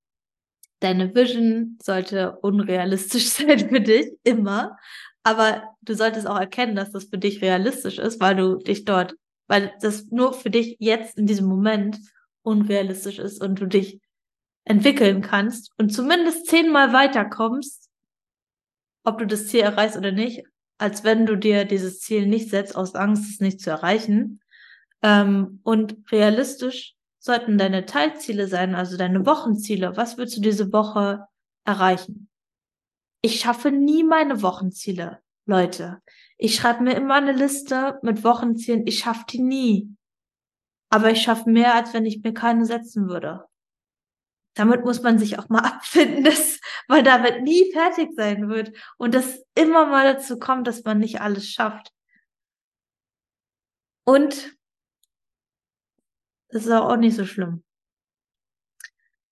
deine Vision sollte unrealistisch sein für dich, immer. Aber du solltest auch erkennen, dass das für dich realistisch ist, weil du dich dort, weil das nur für dich jetzt in diesem Moment unrealistisch ist und du dich entwickeln kannst und zumindest zehnmal weiterkommst, ob du das Ziel erreichst oder nicht, als wenn du dir dieses Ziel nicht setzt aus Angst, es nicht zu erreichen. Ähm, und realistisch sollten deine Teilziele sein, also deine Wochenziele. Was willst du diese Woche erreichen? Ich schaffe nie meine Wochenziele, Leute. Ich schreibe mir immer eine Liste mit Wochenzielen. Ich schaffe die nie. Aber ich schaffe mehr, als wenn ich mir keine setzen würde. Damit muss man sich auch mal abfinden, dass man damit nie fertig sein wird und das immer mal dazu kommt, dass man nicht alles schafft. Und das ist auch nicht so schlimm.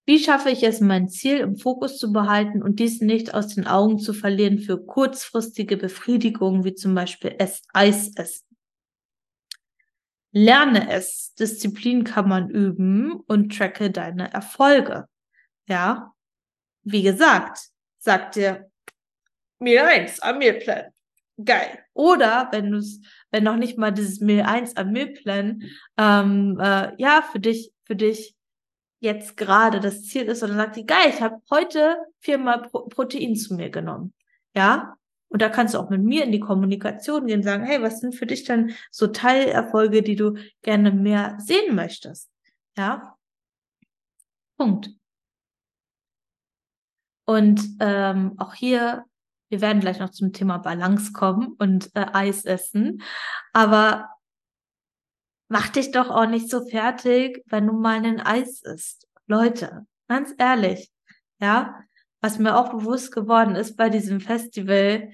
Wie schaffe ich es, mein Ziel im Fokus zu behalten und dies nicht aus den Augen zu verlieren für kurzfristige Befriedigungen, wie zum Beispiel Eis essen? Lerne es. Disziplin kann man üben und tracke deine Erfolge. Ja. Wie gesagt, sag dir mir eins am Mealplan. Geil. Oder wenn du es wenn noch nicht mal dieses Meal 1 am Mealplan, ähm, äh, ja, für dich, für dich jetzt gerade das Ziel ist, sondern sagt die, geil, ich habe heute viermal Pro Protein zu mir genommen. Ja, und da kannst du auch mit mir in die Kommunikation gehen und sagen, hey, was sind für dich dann so Teilerfolge, die du gerne mehr sehen möchtest? Ja. Punkt. Und ähm, auch hier wir werden gleich noch zum Thema Balance kommen und äh, Eis essen. Aber mach dich doch auch nicht so fertig, wenn du mal ein Eis isst. Leute, ganz ehrlich, ja, was mir auch bewusst geworden ist bei diesem Festival,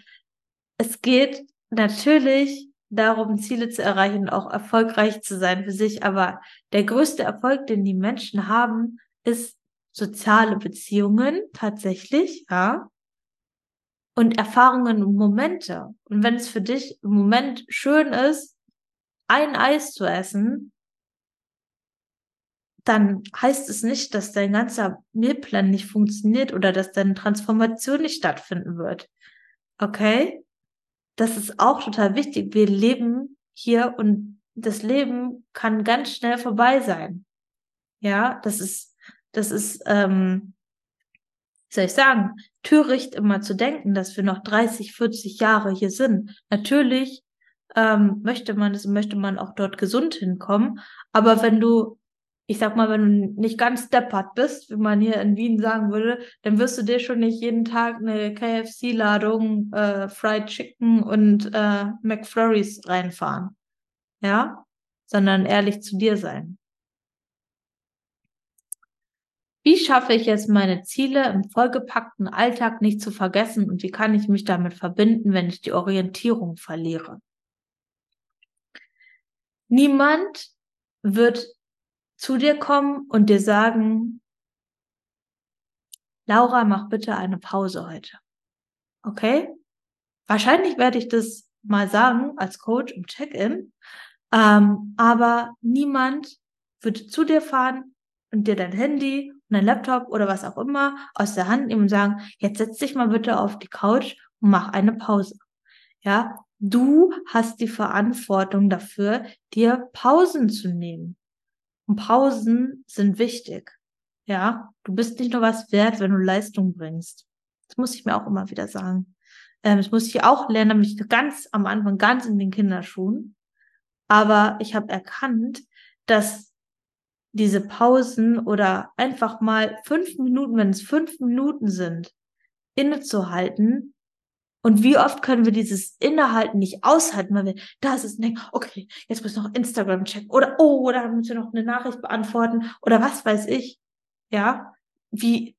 es geht natürlich darum, Ziele zu erreichen und auch erfolgreich zu sein für sich. Aber der größte Erfolg, den die Menschen haben, ist soziale Beziehungen tatsächlich, ja und Erfahrungen und Momente. Und wenn es für dich im Moment schön ist, ein Eis zu essen, dann heißt es nicht, dass dein ganzer Mealplan nicht funktioniert oder dass deine Transformation nicht stattfinden wird. Okay? Das ist auch total wichtig. Wir leben hier und das Leben kann ganz schnell vorbei sein. Ja, das ist, das ist, ähm, wie soll ich sagen, töricht immer zu denken, dass wir noch 30, 40 Jahre hier sind. Natürlich ähm, möchte man es, möchte man auch dort gesund hinkommen. Aber wenn du, ich sag mal, wenn du nicht ganz deppert bist, wie man hier in Wien sagen würde, dann wirst du dir schon nicht jeden Tag eine KFC-Ladung äh, Fried Chicken und äh, McFlurries reinfahren. Ja? Sondern ehrlich zu dir sein. Wie schaffe ich es, meine Ziele im vollgepackten Alltag nicht zu vergessen und wie kann ich mich damit verbinden, wenn ich die Orientierung verliere? Niemand wird zu dir kommen und dir sagen, Laura, mach bitte eine Pause heute. Okay? Wahrscheinlich werde ich das mal sagen als Coach im Check-in, ähm, aber niemand wird zu dir fahren und dir dein Handy dein Laptop oder was auch immer aus der Hand nehmen und sagen, jetzt setz dich mal bitte auf die Couch und mach eine Pause. Ja, du hast die Verantwortung dafür, dir Pausen zu nehmen. Und Pausen sind wichtig. Ja, du bist nicht nur was wert, wenn du Leistung bringst. Das muss ich mir auch immer wieder sagen. Ähm, das muss ich auch lernen, nämlich ganz am Anfang, ganz in den Kinderschuhen. Aber ich habe erkannt, dass diese Pausen oder einfach mal fünf Minuten, wenn es fünf Minuten sind, innezuhalten. Und wie oft können wir dieses Innehalten nicht aushalten, weil wir, da ist es, denken, okay, jetzt muss ich noch Instagram checken oder, oh, oder müssen wir noch eine Nachricht beantworten oder was weiß ich. Ja, wie,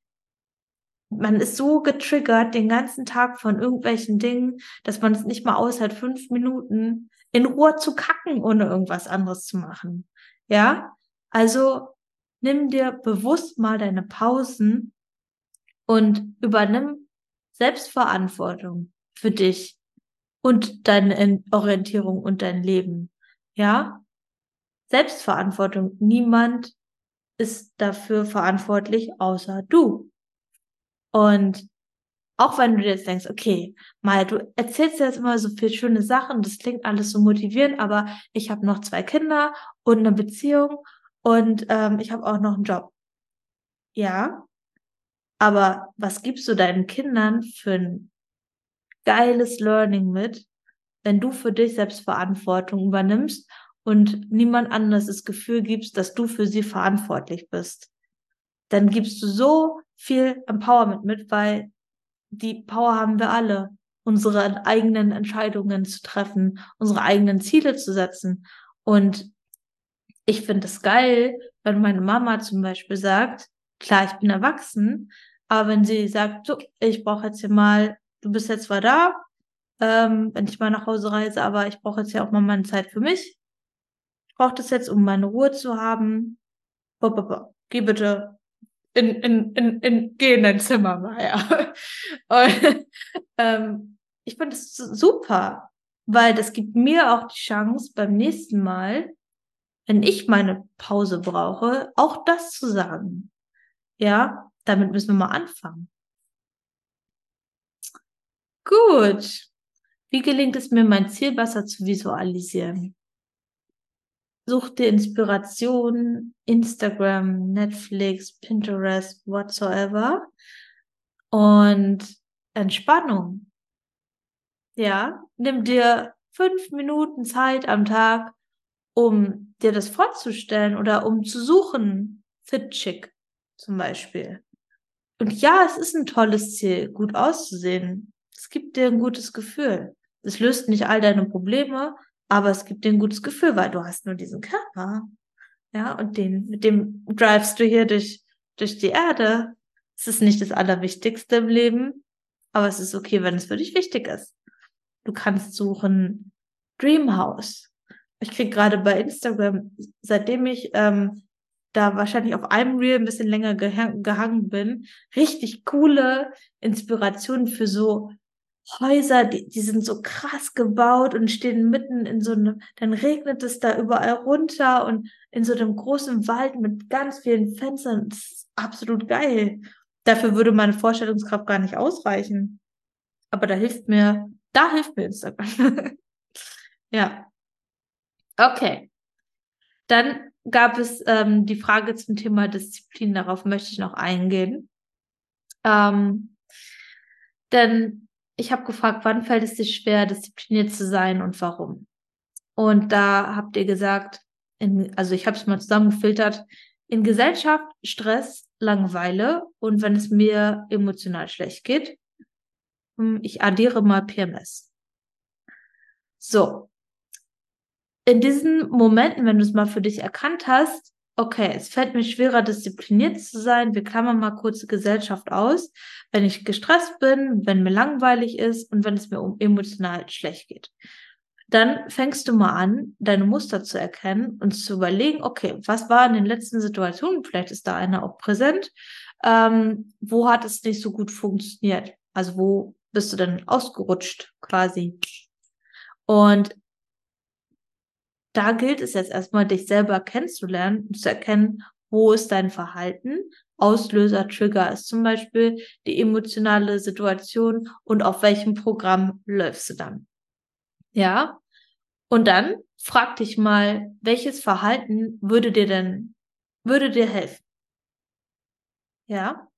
man ist so getriggert den ganzen Tag von irgendwelchen Dingen, dass man es nicht mal aushält, fünf Minuten in Ruhe zu kacken, ohne irgendwas anderes zu machen. Ja, also nimm dir bewusst mal deine Pausen und übernimm Selbstverantwortung für dich und deine Orientierung und dein Leben. Ja, Selbstverantwortung. Niemand ist dafür verantwortlich außer du. Und auch wenn du jetzt denkst, okay, mal, du erzählst jetzt immer so viele schöne Sachen, das klingt alles so motivierend, aber ich habe noch zwei Kinder und eine Beziehung und ähm, ich habe auch noch einen Job. Ja, aber was gibst du deinen Kindern für ein geiles Learning mit, wenn du für dich selbst Verantwortung übernimmst und niemand anderes das Gefühl gibst, dass du für sie verantwortlich bist? Dann gibst du so viel Empowerment mit, weil die Power haben wir alle, unsere eigenen Entscheidungen zu treffen, unsere eigenen Ziele zu setzen. Und ich finde es geil, wenn meine Mama zum Beispiel sagt, klar, ich bin erwachsen, aber wenn sie sagt, so, ich brauche jetzt hier mal, du bist jetzt zwar da, ähm, wenn ich mal nach Hause reise, aber ich brauche jetzt ja auch mal meine Zeit für mich. Ich brauche das jetzt, um meine Ruhe zu haben. Geh bitte in, in, in, in, geh in dein Zimmer, Maya. Und, ähm, ich finde das super, weil das gibt mir auch die Chance, beim nächsten Mal, wenn ich meine Pause brauche, auch das zu sagen. Ja, damit müssen wir mal anfangen. Gut. Wie gelingt es mir, mein Ziel besser zu visualisieren? Such dir Inspiration, Instagram, Netflix, Pinterest, whatsoever. Und Entspannung. Ja, nimm dir fünf Minuten Zeit am Tag, um dir das vorzustellen oder um zu suchen. Fit Chick zum Beispiel. Und ja, es ist ein tolles Ziel, gut auszusehen. Es gibt dir ein gutes Gefühl. Es löst nicht all deine Probleme, aber es gibt dir ein gutes Gefühl, weil du hast nur diesen Körper. Ja, und den, mit dem drivest du hier durch, durch die Erde. Es ist nicht das Allerwichtigste im Leben, aber es ist okay, wenn es für dich wichtig ist. Du kannst suchen Dreamhouse. Ich krieg gerade bei Instagram, seitdem ich ähm, da wahrscheinlich auf einem Reel ein bisschen länger gehangen bin, richtig coole Inspirationen für so Häuser, die, die sind so krass gebaut und stehen mitten in so einem, dann regnet es da überall runter und in so einem großen Wald mit ganz vielen Fenstern. Das ist absolut geil. Dafür würde meine Vorstellungskraft gar nicht ausreichen. Aber da hilft mir, da hilft mir Instagram. ja. Okay. Dann gab es ähm, die Frage zum Thema Disziplin. Darauf möchte ich noch eingehen. Ähm, denn ich habe gefragt, wann fällt es dir schwer, diszipliniert zu sein und warum? Und da habt ihr gesagt, in, also ich habe es mal zusammengefiltert, in Gesellschaft, Stress, Langeweile und wenn es mir emotional schlecht geht, hm, ich addiere mal PMS. So. In diesen Momenten, wenn du es mal für dich erkannt hast, okay, es fällt mir schwerer, diszipliniert zu sein. Wir klammern mal kurz Gesellschaft aus. Wenn ich gestresst bin, wenn mir langweilig ist und wenn es mir emotional schlecht geht. Dann fängst du mal an, deine Muster zu erkennen und zu überlegen, okay, was war in den letzten Situationen? Vielleicht ist da einer auch präsent. Ähm, wo hat es nicht so gut funktioniert? Also wo bist du denn ausgerutscht quasi? Und da gilt es jetzt erstmal, dich selber kennenzulernen und zu erkennen, wo ist dein Verhalten. Auslöser, Trigger ist zum Beispiel die emotionale Situation und auf welchem Programm läufst du dann. Ja. Und dann frag dich mal, welches Verhalten würde dir denn, würde dir helfen? Ja.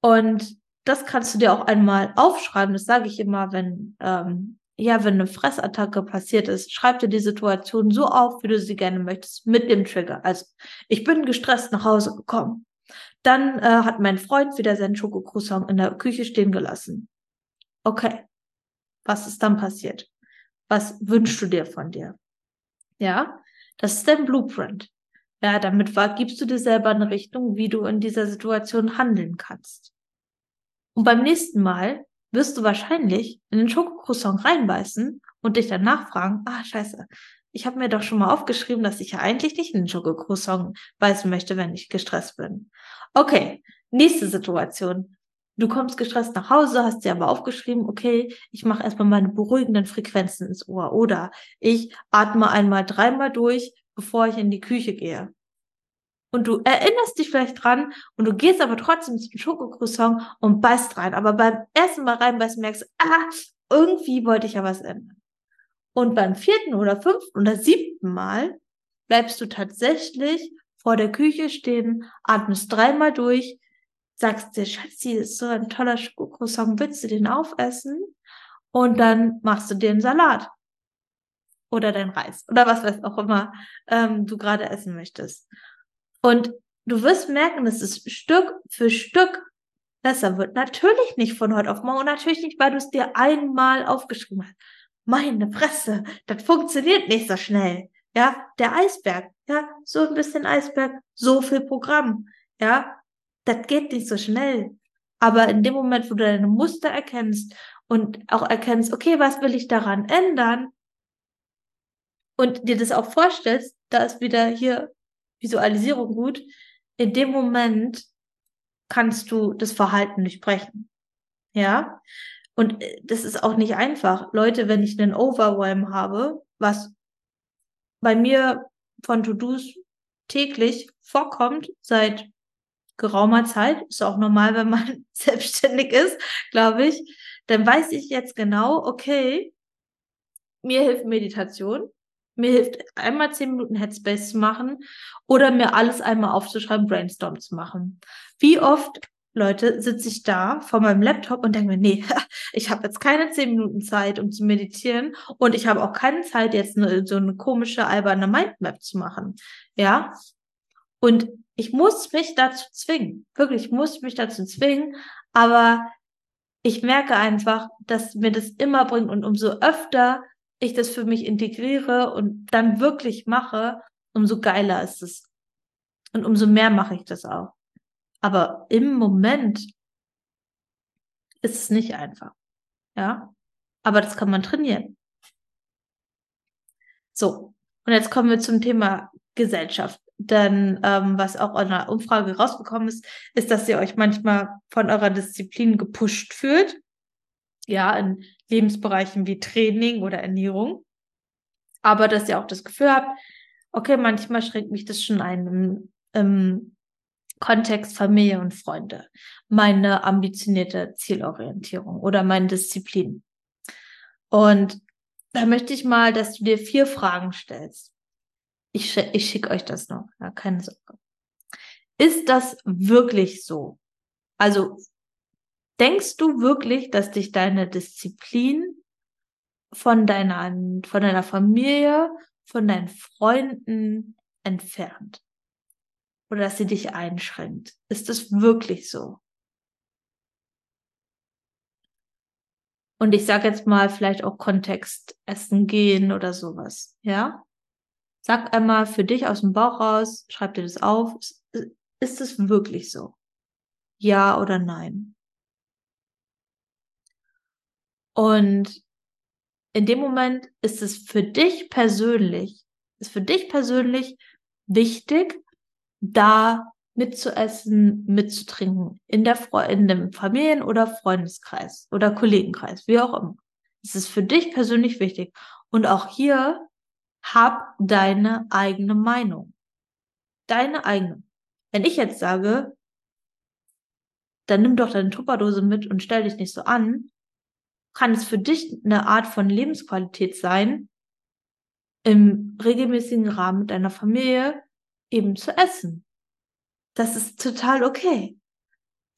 Und das kannst du dir auch einmal aufschreiben. Das sage ich immer, wenn ähm, ja, wenn eine Fressattacke passiert ist, schreib dir die Situation so auf, wie du sie gerne möchtest, mit dem Trigger. Also, ich bin gestresst nach Hause gekommen. Dann äh, hat mein Freund wieder seinen Schokocroissant in der Küche stehen gelassen. Okay. Was ist dann passiert? Was wünschst du dir von dir? Ja, das ist dein Blueprint. Ja, damit war, gibst du dir selber eine Richtung, wie du in dieser Situation handeln kannst. Und beim nächsten Mal wirst du wahrscheinlich in den Schokocroissant reinbeißen und dich dann nachfragen, ah, scheiße, ich habe mir doch schon mal aufgeschrieben, dass ich ja eigentlich nicht in den Schokocroissant beißen möchte, wenn ich gestresst bin. Okay, nächste Situation. Du kommst gestresst nach Hause, hast dir aber aufgeschrieben, okay, ich mache erstmal meine beruhigenden Frequenzen ins Ohr oder ich atme einmal dreimal durch, bevor ich in die Küche gehe und du erinnerst dich vielleicht dran und du gehst aber trotzdem zum Schokocroissant und beißt rein. Aber beim ersten Mal reinbeißen merkst du, ah, irgendwie wollte ich ja was ändern. Und beim vierten oder fünften oder siebten Mal bleibst du tatsächlich vor der Küche stehen, atmest dreimal durch, sagst dir, Schatzi, ist so ein toller Schokocroissant, willst du den aufessen? Und dann machst du dir einen Salat. Oder dein Reis. Oder was weiß auch immer ähm, du gerade essen möchtest. Und du wirst merken, dass es Stück für Stück besser wird. Natürlich nicht von heute auf morgen und natürlich nicht, weil du es dir einmal aufgeschrieben hast. Meine Fresse, das funktioniert nicht so schnell. Ja, der Eisberg, ja, so ein bisschen Eisberg, so viel Programm. Ja, das geht nicht so schnell. Aber in dem Moment, wo du deine Muster erkennst und auch erkennst, okay, was will ich daran ändern? Und dir das auch vorstellst, da ist wieder hier Visualisierung gut, in dem Moment kannst du das Verhalten durchbrechen. Ja? Und äh, das ist auch nicht einfach. Leute, wenn ich einen Overwhelm habe, was bei mir von To-Dos täglich vorkommt, seit geraumer Zeit, ist auch normal, wenn man selbstständig ist, glaube ich, dann weiß ich jetzt genau, okay, mir hilft Meditation, mir hilft einmal zehn Minuten Headspace zu machen oder mir alles einmal aufzuschreiben, Brainstorm zu machen. Wie oft, Leute, sitze ich da vor meinem Laptop und denke mir, nee, ich habe jetzt keine zehn Minuten Zeit, um zu meditieren und ich habe auch keine Zeit, jetzt eine, so eine komische, alberne Mindmap zu machen. Ja. Und ich muss mich dazu zwingen. Wirklich, ich muss mich dazu zwingen. Aber ich merke einfach, dass mir das immer bringt und umso öfter ich das für mich integriere und dann wirklich mache, umso geiler ist es. Und umso mehr mache ich das auch. Aber im Moment ist es nicht einfach. Ja. Aber das kann man trainieren. So. Und jetzt kommen wir zum Thema Gesellschaft. Denn ähm, was auch in einer Umfrage rausgekommen ist, ist, dass ihr euch manchmal von eurer Disziplin gepusht fühlt. Ja, in Lebensbereichen wie Training oder Ernährung. Aber dass ihr auch das Gefühl habt, okay, manchmal schränkt mich das schon ein im, im Kontext Familie und Freunde, meine ambitionierte Zielorientierung oder meine Disziplin. Und da möchte ich mal, dass du dir vier Fragen stellst. Ich, ich schicke euch das noch, ja, keine Sorge. Ist das wirklich so? Also Denkst du wirklich, dass dich deine Disziplin von deiner, von deiner Familie, von deinen Freunden entfernt? Oder dass sie dich einschränkt? Ist das wirklich so? Und ich sage jetzt mal vielleicht auch Kontext essen gehen oder sowas, ja? Sag einmal für dich aus dem Bauch raus, schreib dir das auf. Ist es wirklich so? Ja oder nein? Und in dem Moment ist es für dich persönlich, ist für dich persönlich wichtig, da mitzuessen, mitzutrinken, in der Fre in dem Familien- oder Freundeskreis oder Kollegenkreis, wie auch immer. Es ist für dich persönlich wichtig. Und auch hier hab deine eigene Meinung. Deine eigene. Wenn ich jetzt sage, dann nimm doch deine Tupperdose mit und stell dich nicht so an, kann es für dich eine Art von Lebensqualität sein, im regelmäßigen Rahmen mit deiner Familie eben zu essen. Das ist total okay.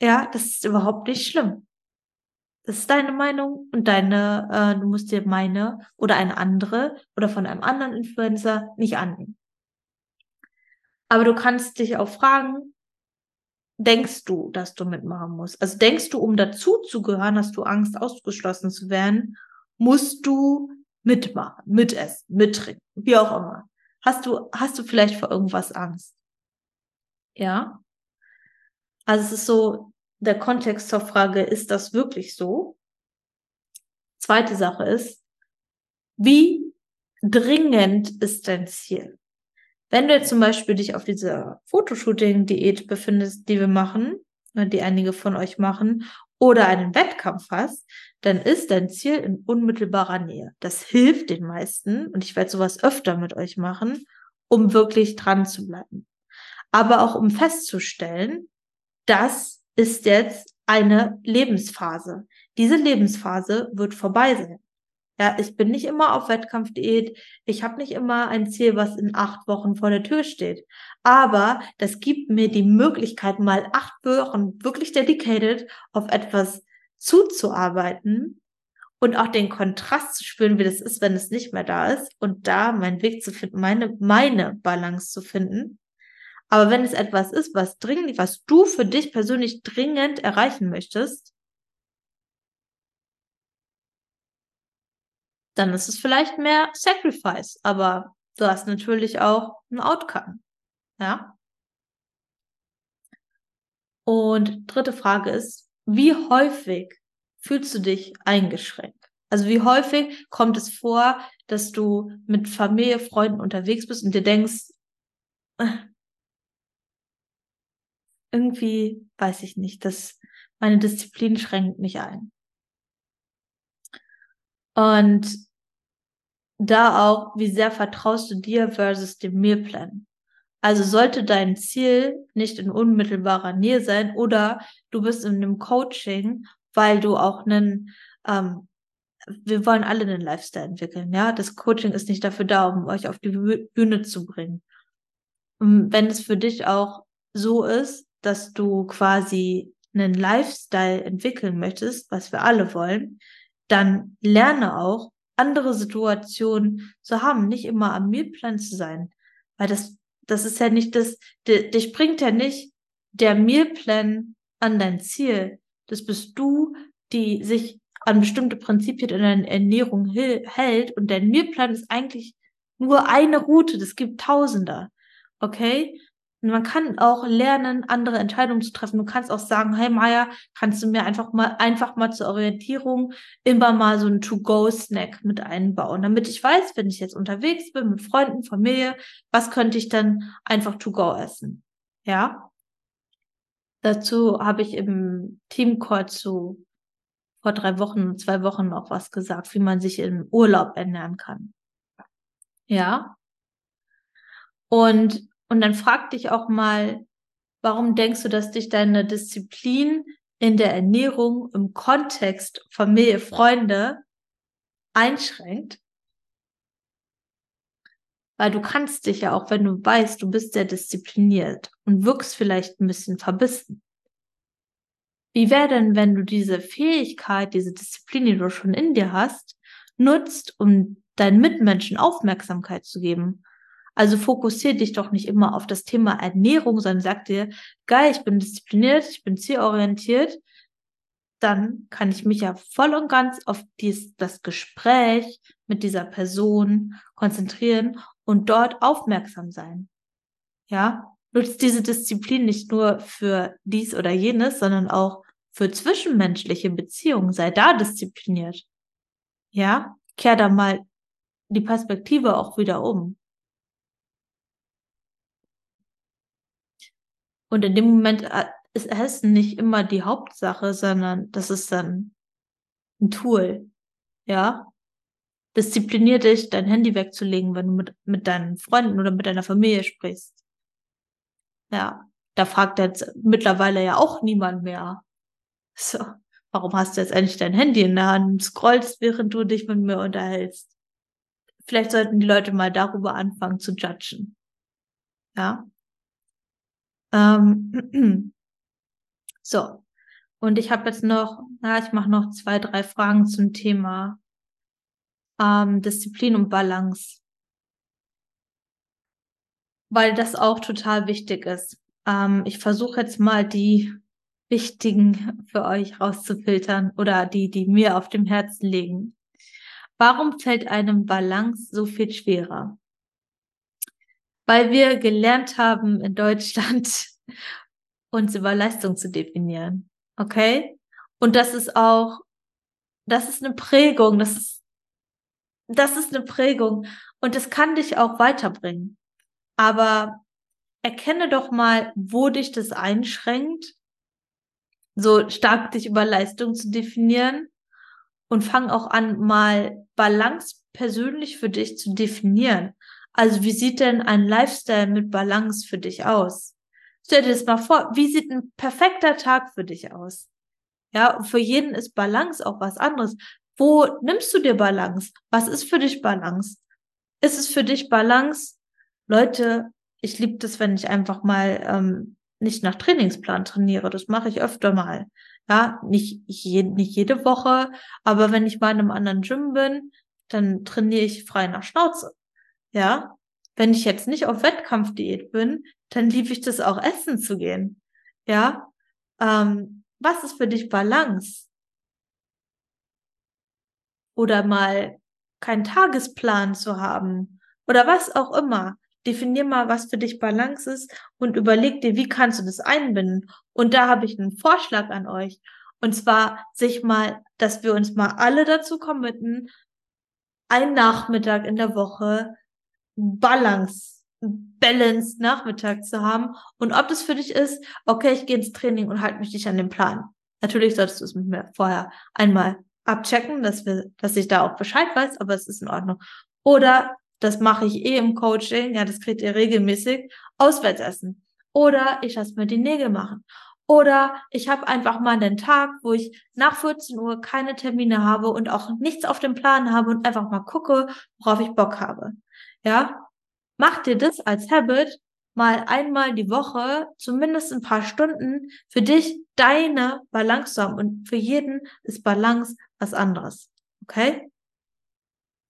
Ja, das ist überhaupt nicht schlimm. Das ist deine Meinung und deine, äh, du musst dir meine oder eine andere oder von einem anderen Influencer nicht annehmen. Aber du kannst dich auch fragen, denkst du, dass du mitmachen musst? Also denkst du, um dazu zu gehören, hast du Angst, ausgeschlossen zu werden, musst du mitmachen, mitessen, mittrinken, wie auch immer. Hast du, hast du vielleicht vor irgendwas Angst? Ja? Also es ist so, der Kontext zur Frage, ist das wirklich so? Zweite Sache ist, wie dringend ist dein Ziel? Wenn du jetzt zum Beispiel dich auf dieser Fotoshooting-Diät befindest, die wir machen, äh, die einige von euch machen, oder einen Wettkampf hast, dann ist dein Ziel in unmittelbarer Nähe. Das hilft den meisten und ich werde sowas öfter mit euch machen, um wirklich dran zu bleiben. Aber auch um festzustellen, das ist jetzt eine Lebensphase. Diese Lebensphase wird vorbei sein. Ja, ich bin nicht immer auf Wettkampfdiät. Ich habe nicht immer ein Ziel, was in acht Wochen vor der Tür steht. Aber das gibt mir die Möglichkeit, mal acht Wochen wirklich dedicated auf etwas zuzuarbeiten und auch den Kontrast zu spüren, wie das ist, wenn es nicht mehr da ist und da meinen Weg zu finden, meine, meine Balance zu finden. Aber wenn es etwas ist, was dringend, was du für dich persönlich dringend erreichen möchtest, dann ist es vielleicht mehr Sacrifice, aber du hast natürlich auch ein Outcome. Ja. Und dritte Frage ist, wie häufig fühlst du dich eingeschränkt? Also wie häufig kommt es vor, dass du mit Familie, Freunden unterwegs bist und dir denkst, irgendwie weiß ich nicht, dass meine Disziplin schränkt mich ein. Und da auch, wie sehr vertraust du dir versus dem Mealplan? Also sollte dein Ziel nicht in unmittelbarer Nähe sein oder du bist in einem Coaching, weil du auch einen, ähm, wir wollen alle einen Lifestyle entwickeln, ja. Das Coaching ist nicht dafür da, um euch auf die Bühne zu bringen. Und wenn es für dich auch so ist, dass du quasi einen Lifestyle entwickeln möchtest, was wir alle wollen, dann lerne auch, andere Situationen zu haben, nicht immer am Mealplan zu sein. Weil das, das ist ja nicht das, dich bringt ja nicht der Mealplan an dein Ziel. Das bist du, die sich an bestimmte Prinzipien in der Ernährung hält und dein Mealplan ist eigentlich nur eine Route, das gibt Tausender. Okay? Und man kann auch lernen, andere Entscheidungen zu treffen. Du kannst auch sagen, hey Maya, kannst du mir einfach mal, einfach mal zur Orientierung immer mal so einen To-Go-Snack mit einbauen, damit ich weiß, wenn ich jetzt unterwegs bin mit Freunden, Familie, was könnte ich dann einfach To-Go essen? Ja. Dazu habe ich im Teamcall zu vor drei Wochen, zwei Wochen noch was gesagt, wie man sich im Urlaub ernähren kann. Ja. Und und dann frag dich auch mal, warum denkst du, dass dich deine Disziplin in der Ernährung im Kontext Familie, Freunde einschränkt? Weil du kannst dich ja auch, wenn du weißt, du bist sehr diszipliniert und wirkst vielleicht ein bisschen verbissen. Wie wäre denn, wenn du diese Fähigkeit, diese Disziplin, die du schon in dir hast, nutzt, um deinen Mitmenschen Aufmerksamkeit zu geben also fokussier dich doch nicht immer auf das Thema Ernährung, sondern sag dir, geil, ich bin diszipliniert, ich bin zielorientiert. Dann kann ich mich ja voll und ganz auf dies, das Gespräch mit dieser Person konzentrieren und dort aufmerksam sein. Ja, nutzt diese Disziplin nicht nur für dies oder jenes, sondern auch für zwischenmenschliche Beziehungen. Sei da diszipliniert. Ja, kehr da mal die Perspektive auch wieder um. Und in dem Moment äh, ist Essen nicht immer die Hauptsache, sondern das ist dann ein Tool. Ja. Disziplinier dich, dein Handy wegzulegen, wenn du mit, mit deinen Freunden oder mit deiner Familie sprichst. Ja. Da fragt jetzt mittlerweile ja auch niemand mehr. So. Warum hast du jetzt eigentlich dein Handy in der Hand und scrollst, während du dich mit mir unterhältst? Vielleicht sollten die Leute mal darüber anfangen zu judgen. Ja. Ähm, so. Und ich habe jetzt noch, na, ich mache noch zwei, drei Fragen zum Thema ähm, Disziplin und Balance. Weil das auch total wichtig ist. Ähm, ich versuche jetzt mal die wichtigen für euch rauszufiltern oder die, die mir auf dem Herzen liegen. Warum fällt einem Balance so viel schwerer? Weil wir gelernt haben in Deutschland, uns über Leistung zu definieren. Okay? Und das ist auch, das ist eine Prägung, das ist, das ist eine Prägung und das kann dich auch weiterbringen. Aber erkenne doch mal, wo dich das einschränkt, so stark dich über Leistung zu definieren und fang auch an, mal Balance persönlich für dich zu definieren. Also wie sieht denn ein Lifestyle mit Balance für dich aus? Stell dir das mal vor, wie sieht ein perfekter Tag für dich aus? Ja, für jeden ist Balance auch was anderes. Wo nimmst du dir Balance? Was ist für dich Balance? Ist es für dich Balance? Leute, ich liebe das, wenn ich einfach mal ähm, nicht nach Trainingsplan trainiere. Das mache ich öfter mal. Ja, nicht, je, nicht jede Woche, aber wenn ich mal in einem anderen Gym bin, dann trainiere ich frei nach Schnauze. Ja, wenn ich jetzt nicht auf Wettkampfdiät bin, dann liebe ich das auch essen zu gehen. Ja, ähm, was ist für dich Balance? Oder mal keinen Tagesplan zu haben oder was auch immer. Definier mal, was für dich Balance ist und überleg dir, wie kannst du das einbinden. Und da habe ich einen Vorschlag an euch. Und zwar sich mal, dass wir uns mal alle dazu committen, einen Nachmittag in der Woche Balance, Balance Nachmittag zu haben. Und ob das für dich ist, okay, ich gehe ins Training und halte mich nicht an den Plan. Natürlich solltest du es mit mir vorher einmal abchecken, dass wir, dass ich da auch Bescheid weiß, aber es ist in Ordnung. Oder das mache ich eh im Coaching, ja, das kriegt ihr regelmäßig, auswärts essen. Oder ich lasse mir die Nägel machen. Oder ich habe einfach mal einen Tag, wo ich nach 14 Uhr keine Termine habe und auch nichts auf dem Plan habe und einfach mal gucke, worauf ich Bock habe. Ja, mach dir das als Habit mal einmal die Woche, zumindest ein paar Stunden für dich deine Balance zu haben. Und für jeden ist Balance was anderes. Okay?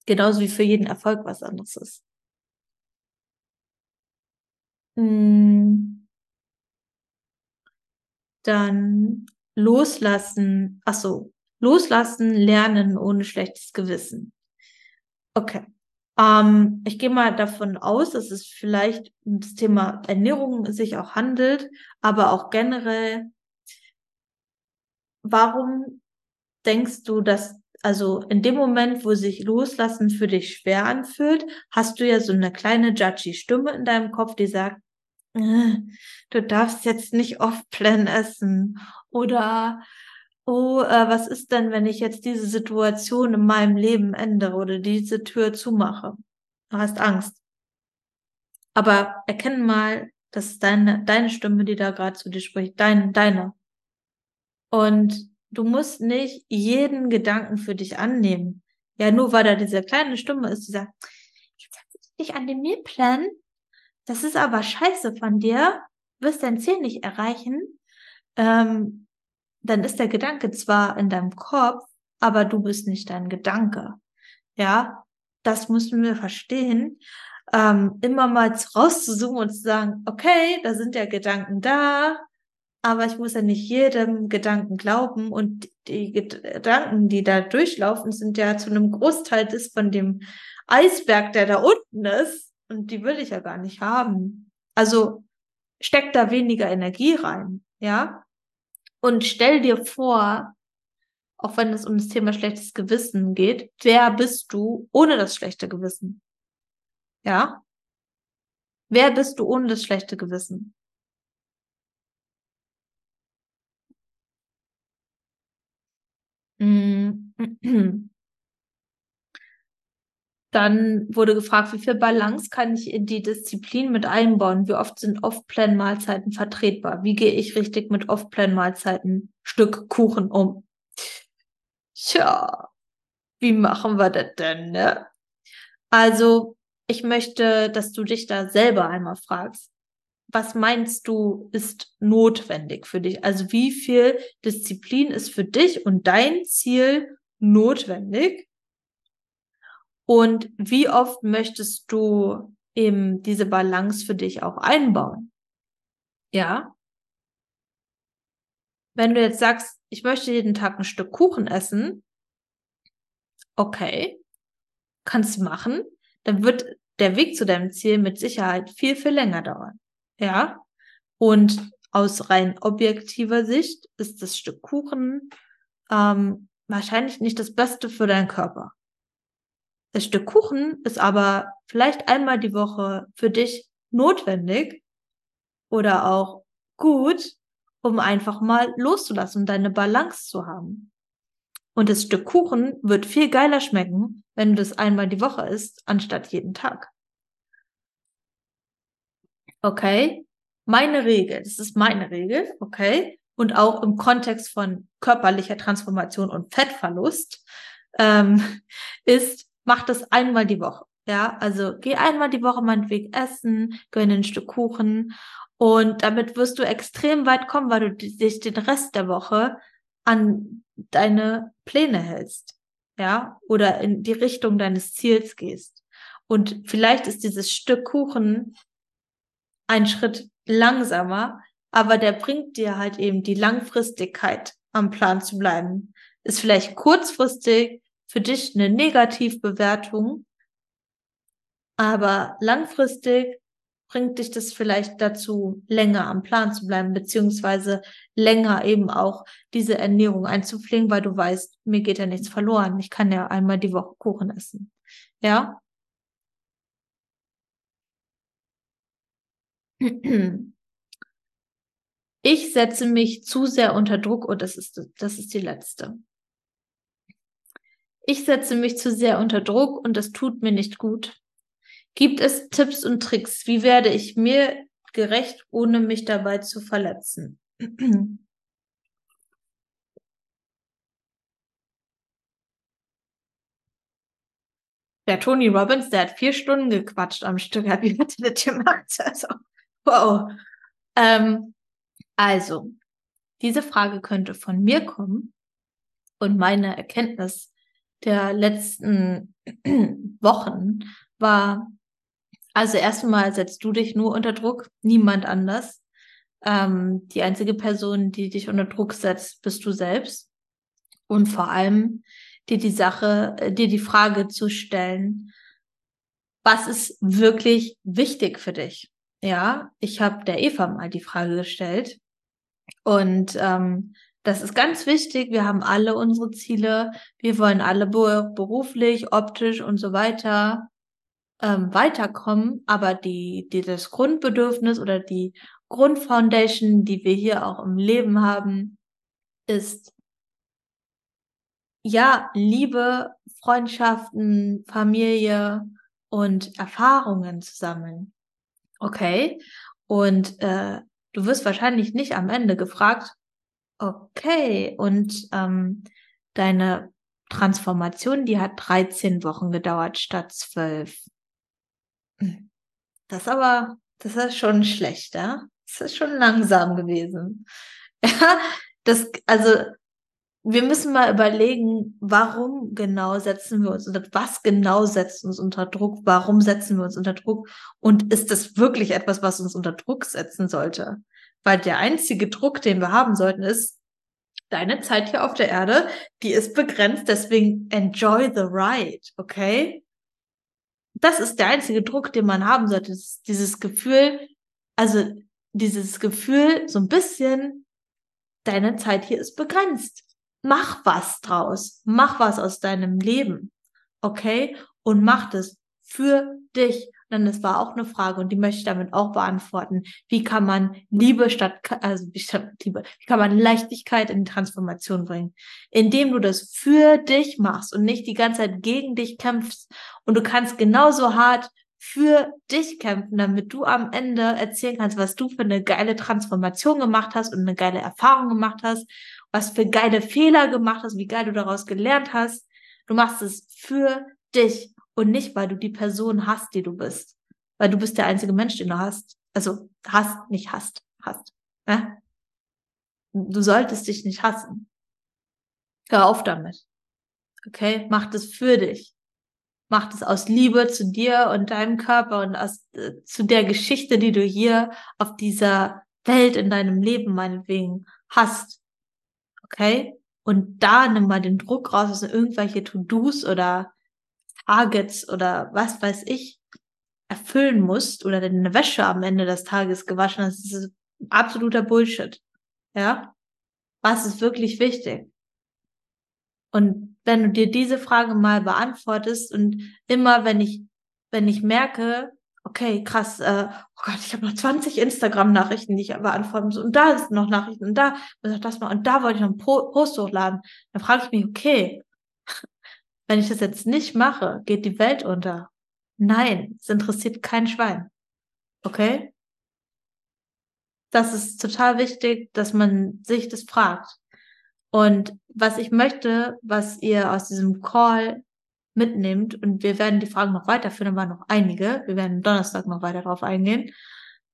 Genauso wie für jeden Erfolg was anderes ist. Hm. Dann loslassen, ach so, loslassen, lernen ohne schlechtes Gewissen. Okay. Ähm, ich gehe mal davon aus, dass es vielleicht um das Thema Ernährung sich auch handelt, aber auch generell. Warum denkst du, dass also in dem Moment, wo sich Loslassen für dich schwer anfühlt, hast du ja so eine kleine judgy Stimme in deinem Kopf, die sagt, äh, du darfst jetzt nicht oft Plan essen oder oh, äh, was ist denn, wenn ich jetzt diese Situation in meinem Leben ändere oder diese Tür zumache? Du hast Angst. Aber erkenne mal, das ist deine, deine Stimme, die da gerade zu dir spricht, dein, deine. Und du musst nicht jeden Gedanken für dich annehmen. Ja, nur weil da diese kleine Stimme ist, die sagt, setz dich an den Mealplan. Das ist aber scheiße von dir. wirst dein Ziel nicht erreichen. Ähm, dann ist der Gedanke zwar in deinem Kopf, aber du bist nicht dein Gedanke. Ja, das müssen wir verstehen. Ähm, immer mal rauszuzoomen und zu sagen, okay, da sind ja Gedanken da, aber ich muss ja nicht jedem Gedanken glauben und die Gedanken, die da durchlaufen, sind ja zu einem Großteil das von dem Eisberg, der da unten ist und die will ich ja gar nicht haben. Also steck da weniger Energie rein, ja? Und stell dir vor, auch wenn es um das Thema schlechtes Gewissen geht, wer bist du ohne das schlechte Gewissen? Ja? Wer bist du ohne das schlechte Gewissen? Mm. Dann wurde gefragt, wie viel Balance kann ich in die Disziplin mit einbauen? Wie oft sind Off-Plan-Mahlzeiten vertretbar? Wie gehe ich richtig mit Off-Plan-Mahlzeiten Stück Kuchen um? Tja, wie machen wir das denn, ne? Also, ich möchte, dass du dich da selber einmal fragst. Was meinst du, ist notwendig für dich? Also, wie viel Disziplin ist für dich und dein Ziel notwendig? Und wie oft möchtest du eben diese Balance für dich auch einbauen? Ja. Wenn du jetzt sagst, ich möchte jeden Tag ein Stück Kuchen essen, okay, kannst machen, dann wird der Weg zu deinem Ziel mit Sicherheit viel, viel länger dauern. Ja. Und aus rein objektiver Sicht ist das Stück Kuchen ähm, wahrscheinlich nicht das Beste für deinen Körper. Das Stück Kuchen ist aber vielleicht einmal die Woche für dich notwendig oder auch gut, um einfach mal loszulassen und deine Balance zu haben. Und das Stück Kuchen wird viel geiler schmecken, wenn du das einmal die Woche isst, anstatt jeden Tag. Okay? Meine Regel, das ist meine Regel, okay? Und auch im Kontext von körperlicher Transformation und Fettverlust ähm, ist, mach das einmal die Woche. Ja, also geh einmal die Woche meinetwegen essen, gönn ein Stück Kuchen und damit wirst du extrem weit kommen, weil du dich den Rest der Woche an deine Pläne hältst. Ja, oder in die Richtung deines Ziels gehst. Und vielleicht ist dieses Stück Kuchen ein Schritt langsamer, aber der bringt dir halt eben die Langfristigkeit am Plan zu bleiben. Ist vielleicht kurzfristig für dich eine Negativbewertung, aber langfristig bringt dich das vielleicht dazu, länger am Plan zu bleiben, beziehungsweise länger eben auch diese Ernährung einzupflegen, weil du weißt, mir geht ja nichts verloren. Ich kann ja einmal die Woche Kuchen essen. Ja? Ich setze mich zu sehr unter Druck und das ist, das ist die letzte. Ich setze mich zu sehr unter Druck und das tut mir nicht gut. Gibt es Tipps und Tricks? Wie werde ich mir gerecht, ohne mich dabei zu verletzen? Der Tony Robbins, der hat vier Stunden gequatscht am Stück. Wie hat er das gemacht? Also, wow. Ähm, also, diese Frage könnte von mir kommen und meine Erkenntnis der letzten Wochen war, also erstmal setzt du dich nur unter Druck, niemand anders. Ähm, die einzige Person, die dich unter Druck setzt, bist du selbst. Und vor allem dir die Sache, äh, dir die Frage zu stellen, was ist wirklich wichtig für dich? Ja, ich habe der Eva mal die Frage gestellt und ähm, das ist ganz wichtig. Wir haben alle unsere Ziele. Wir wollen alle beruflich, optisch und so weiter ähm, weiterkommen. Aber die, die, das Grundbedürfnis oder die Grundfoundation, die wir hier auch im Leben haben, ist ja Liebe, Freundschaften, Familie und Erfahrungen zu sammeln. Okay. Und äh, du wirst wahrscheinlich nicht am Ende gefragt, Okay, und ähm, deine Transformation, die hat 13 Wochen gedauert statt 12. Das aber, das ist schon schlechter. Das ist schon langsam gewesen. Ja, das, also wir müssen mal überlegen, warum genau setzen wir uns unter, was genau setzt uns unter Druck, warum setzen wir uns unter Druck und ist das wirklich etwas, was uns unter Druck setzen sollte? Weil der einzige Druck, den wir haben sollten, ist, deine Zeit hier auf der Erde, die ist begrenzt, deswegen enjoy the ride, okay? Das ist der einzige Druck, den man haben sollte, dieses Gefühl, also dieses Gefühl, so ein bisschen, deine Zeit hier ist begrenzt mach was draus. Mach was aus deinem Leben. Okay? Und mach das für dich. Denn das war auch eine Frage und die möchte ich damit auch beantworten. Wie kann man Liebe statt, also statt Liebe, wie kann man Leichtigkeit in Transformation bringen? Indem du das für dich machst und nicht die ganze Zeit gegen dich kämpfst. Und du kannst genauso hart für dich kämpfen, damit du am Ende erzählen kannst, was du für eine geile Transformation gemacht hast und eine geile Erfahrung gemacht hast was für geile Fehler gemacht hast, wie geil du daraus gelernt hast. Du machst es für dich und nicht, weil du die Person hast, die du bist. Weil du bist der einzige Mensch, den du hast. Also hast, nicht hast, hast. Ne? Du solltest dich nicht hassen. Hör auf damit. Okay? Mach das für dich. Mach das aus Liebe zu dir und deinem Körper und aus, äh, zu der Geschichte, die du hier auf dieser Welt in deinem Leben meinetwegen hast. Okay? Und da nimm mal den Druck raus, dass irgendwelche To-Dos oder Targets oder was weiß ich erfüllen musst oder deine Wäsche am Ende des Tages gewaschen hast. Ist absoluter Bullshit. Ja? Was ist wirklich wichtig? Und wenn du dir diese Frage mal beantwortest und immer, wenn ich, wenn ich merke, okay, krass, äh, oh Gott, ich habe noch 20 Instagram-Nachrichten, die ich beantworten muss. Und da ist noch Nachrichten und da, und das mal, und da wollte ich noch einen Post hochladen. Dann frage ich mich, okay, wenn ich das jetzt nicht mache, geht die Welt unter. Nein, es interessiert kein Schwein. Okay? Das ist total wichtig, dass man sich das fragt. Und was ich möchte, was ihr aus diesem Call mitnimmt. Und wir werden die Fragen noch weiterführen, waren noch einige. Wir werden Donnerstag noch weiter darauf eingehen.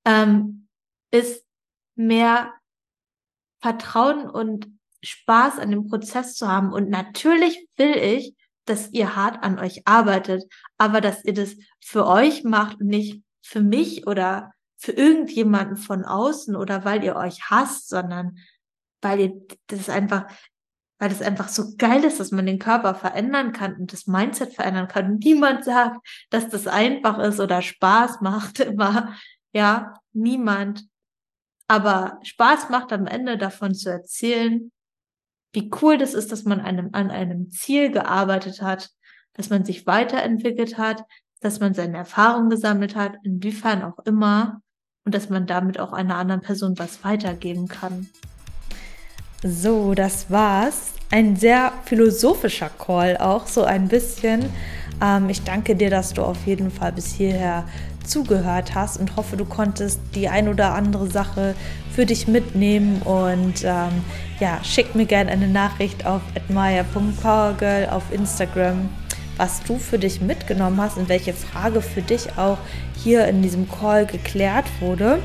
Ähm, ist mehr Vertrauen und Spaß an dem Prozess zu haben. Und natürlich will ich, dass ihr hart an euch arbeitet, aber dass ihr das für euch macht und nicht für mich oder für irgendjemanden von außen oder weil ihr euch hasst, sondern weil ihr das einfach, weil es einfach so geil ist, dass man den Körper verändern kann und das Mindset verändern kann. Niemand sagt, dass das einfach ist oder Spaß macht immer. Ja, niemand. Aber Spaß macht am Ende davon zu erzählen, wie cool das ist, dass man einem, an einem Ziel gearbeitet hat, dass man sich weiterentwickelt hat, dass man seine Erfahrungen gesammelt hat, inwiefern auch immer, und dass man damit auch einer anderen Person was weitergeben kann. So, das war's. Ein sehr philosophischer Call auch, so ein bisschen. Ähm, ich danke dir, dass du auf jeden Fall bis hierher zugehört hast und hoffe, du konntest die ein oder andere Sache für dich mitnehmen und ähm, ja, schick mir gerne eine Nachricht auf admire.powergirl auf Instagram, was du für dich mitgenommen hast und welche Frage für dich auch hier in diesem Call geklärt wurde.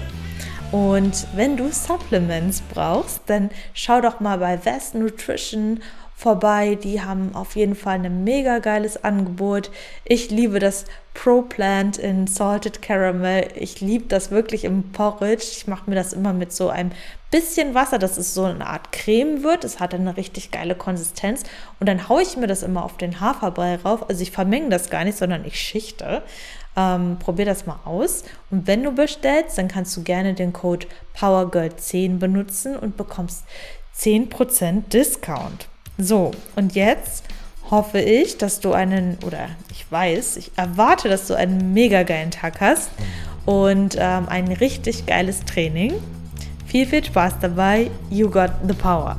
Und wenn du Supplements brauchst, dann schau doch mal bei Vest Nutrition vorbei. Die haben auf jeden Fall ein mega geiles Angebot. Ich liebe das Pro Plant in Salted Caramel. Ich liebe das wirklich im Porridge. Ich mache mir das immer mit so einem bisschen Wasser, dass es so eine Art Creme wird. Es hat eine richtig geile Konsistenz. Und dann haue ich mir das immer auf den Haferbrei rauf. Also ich vermenge das gar nicht, sondern ich schichte. Ähm, probier das mal aus. Und wenn du bestellst, dann kannst du gerne den Code PowerGirl10 benutzen und bekommst 10% Discount. So, und jetzt hoffe ich, dass du einen, oder ich weiß, ich erwarte, dass du einen mega geilen Tag hast und ähm, ein richtig geiles Training. Viel, viel Spaß dabei. You got the power.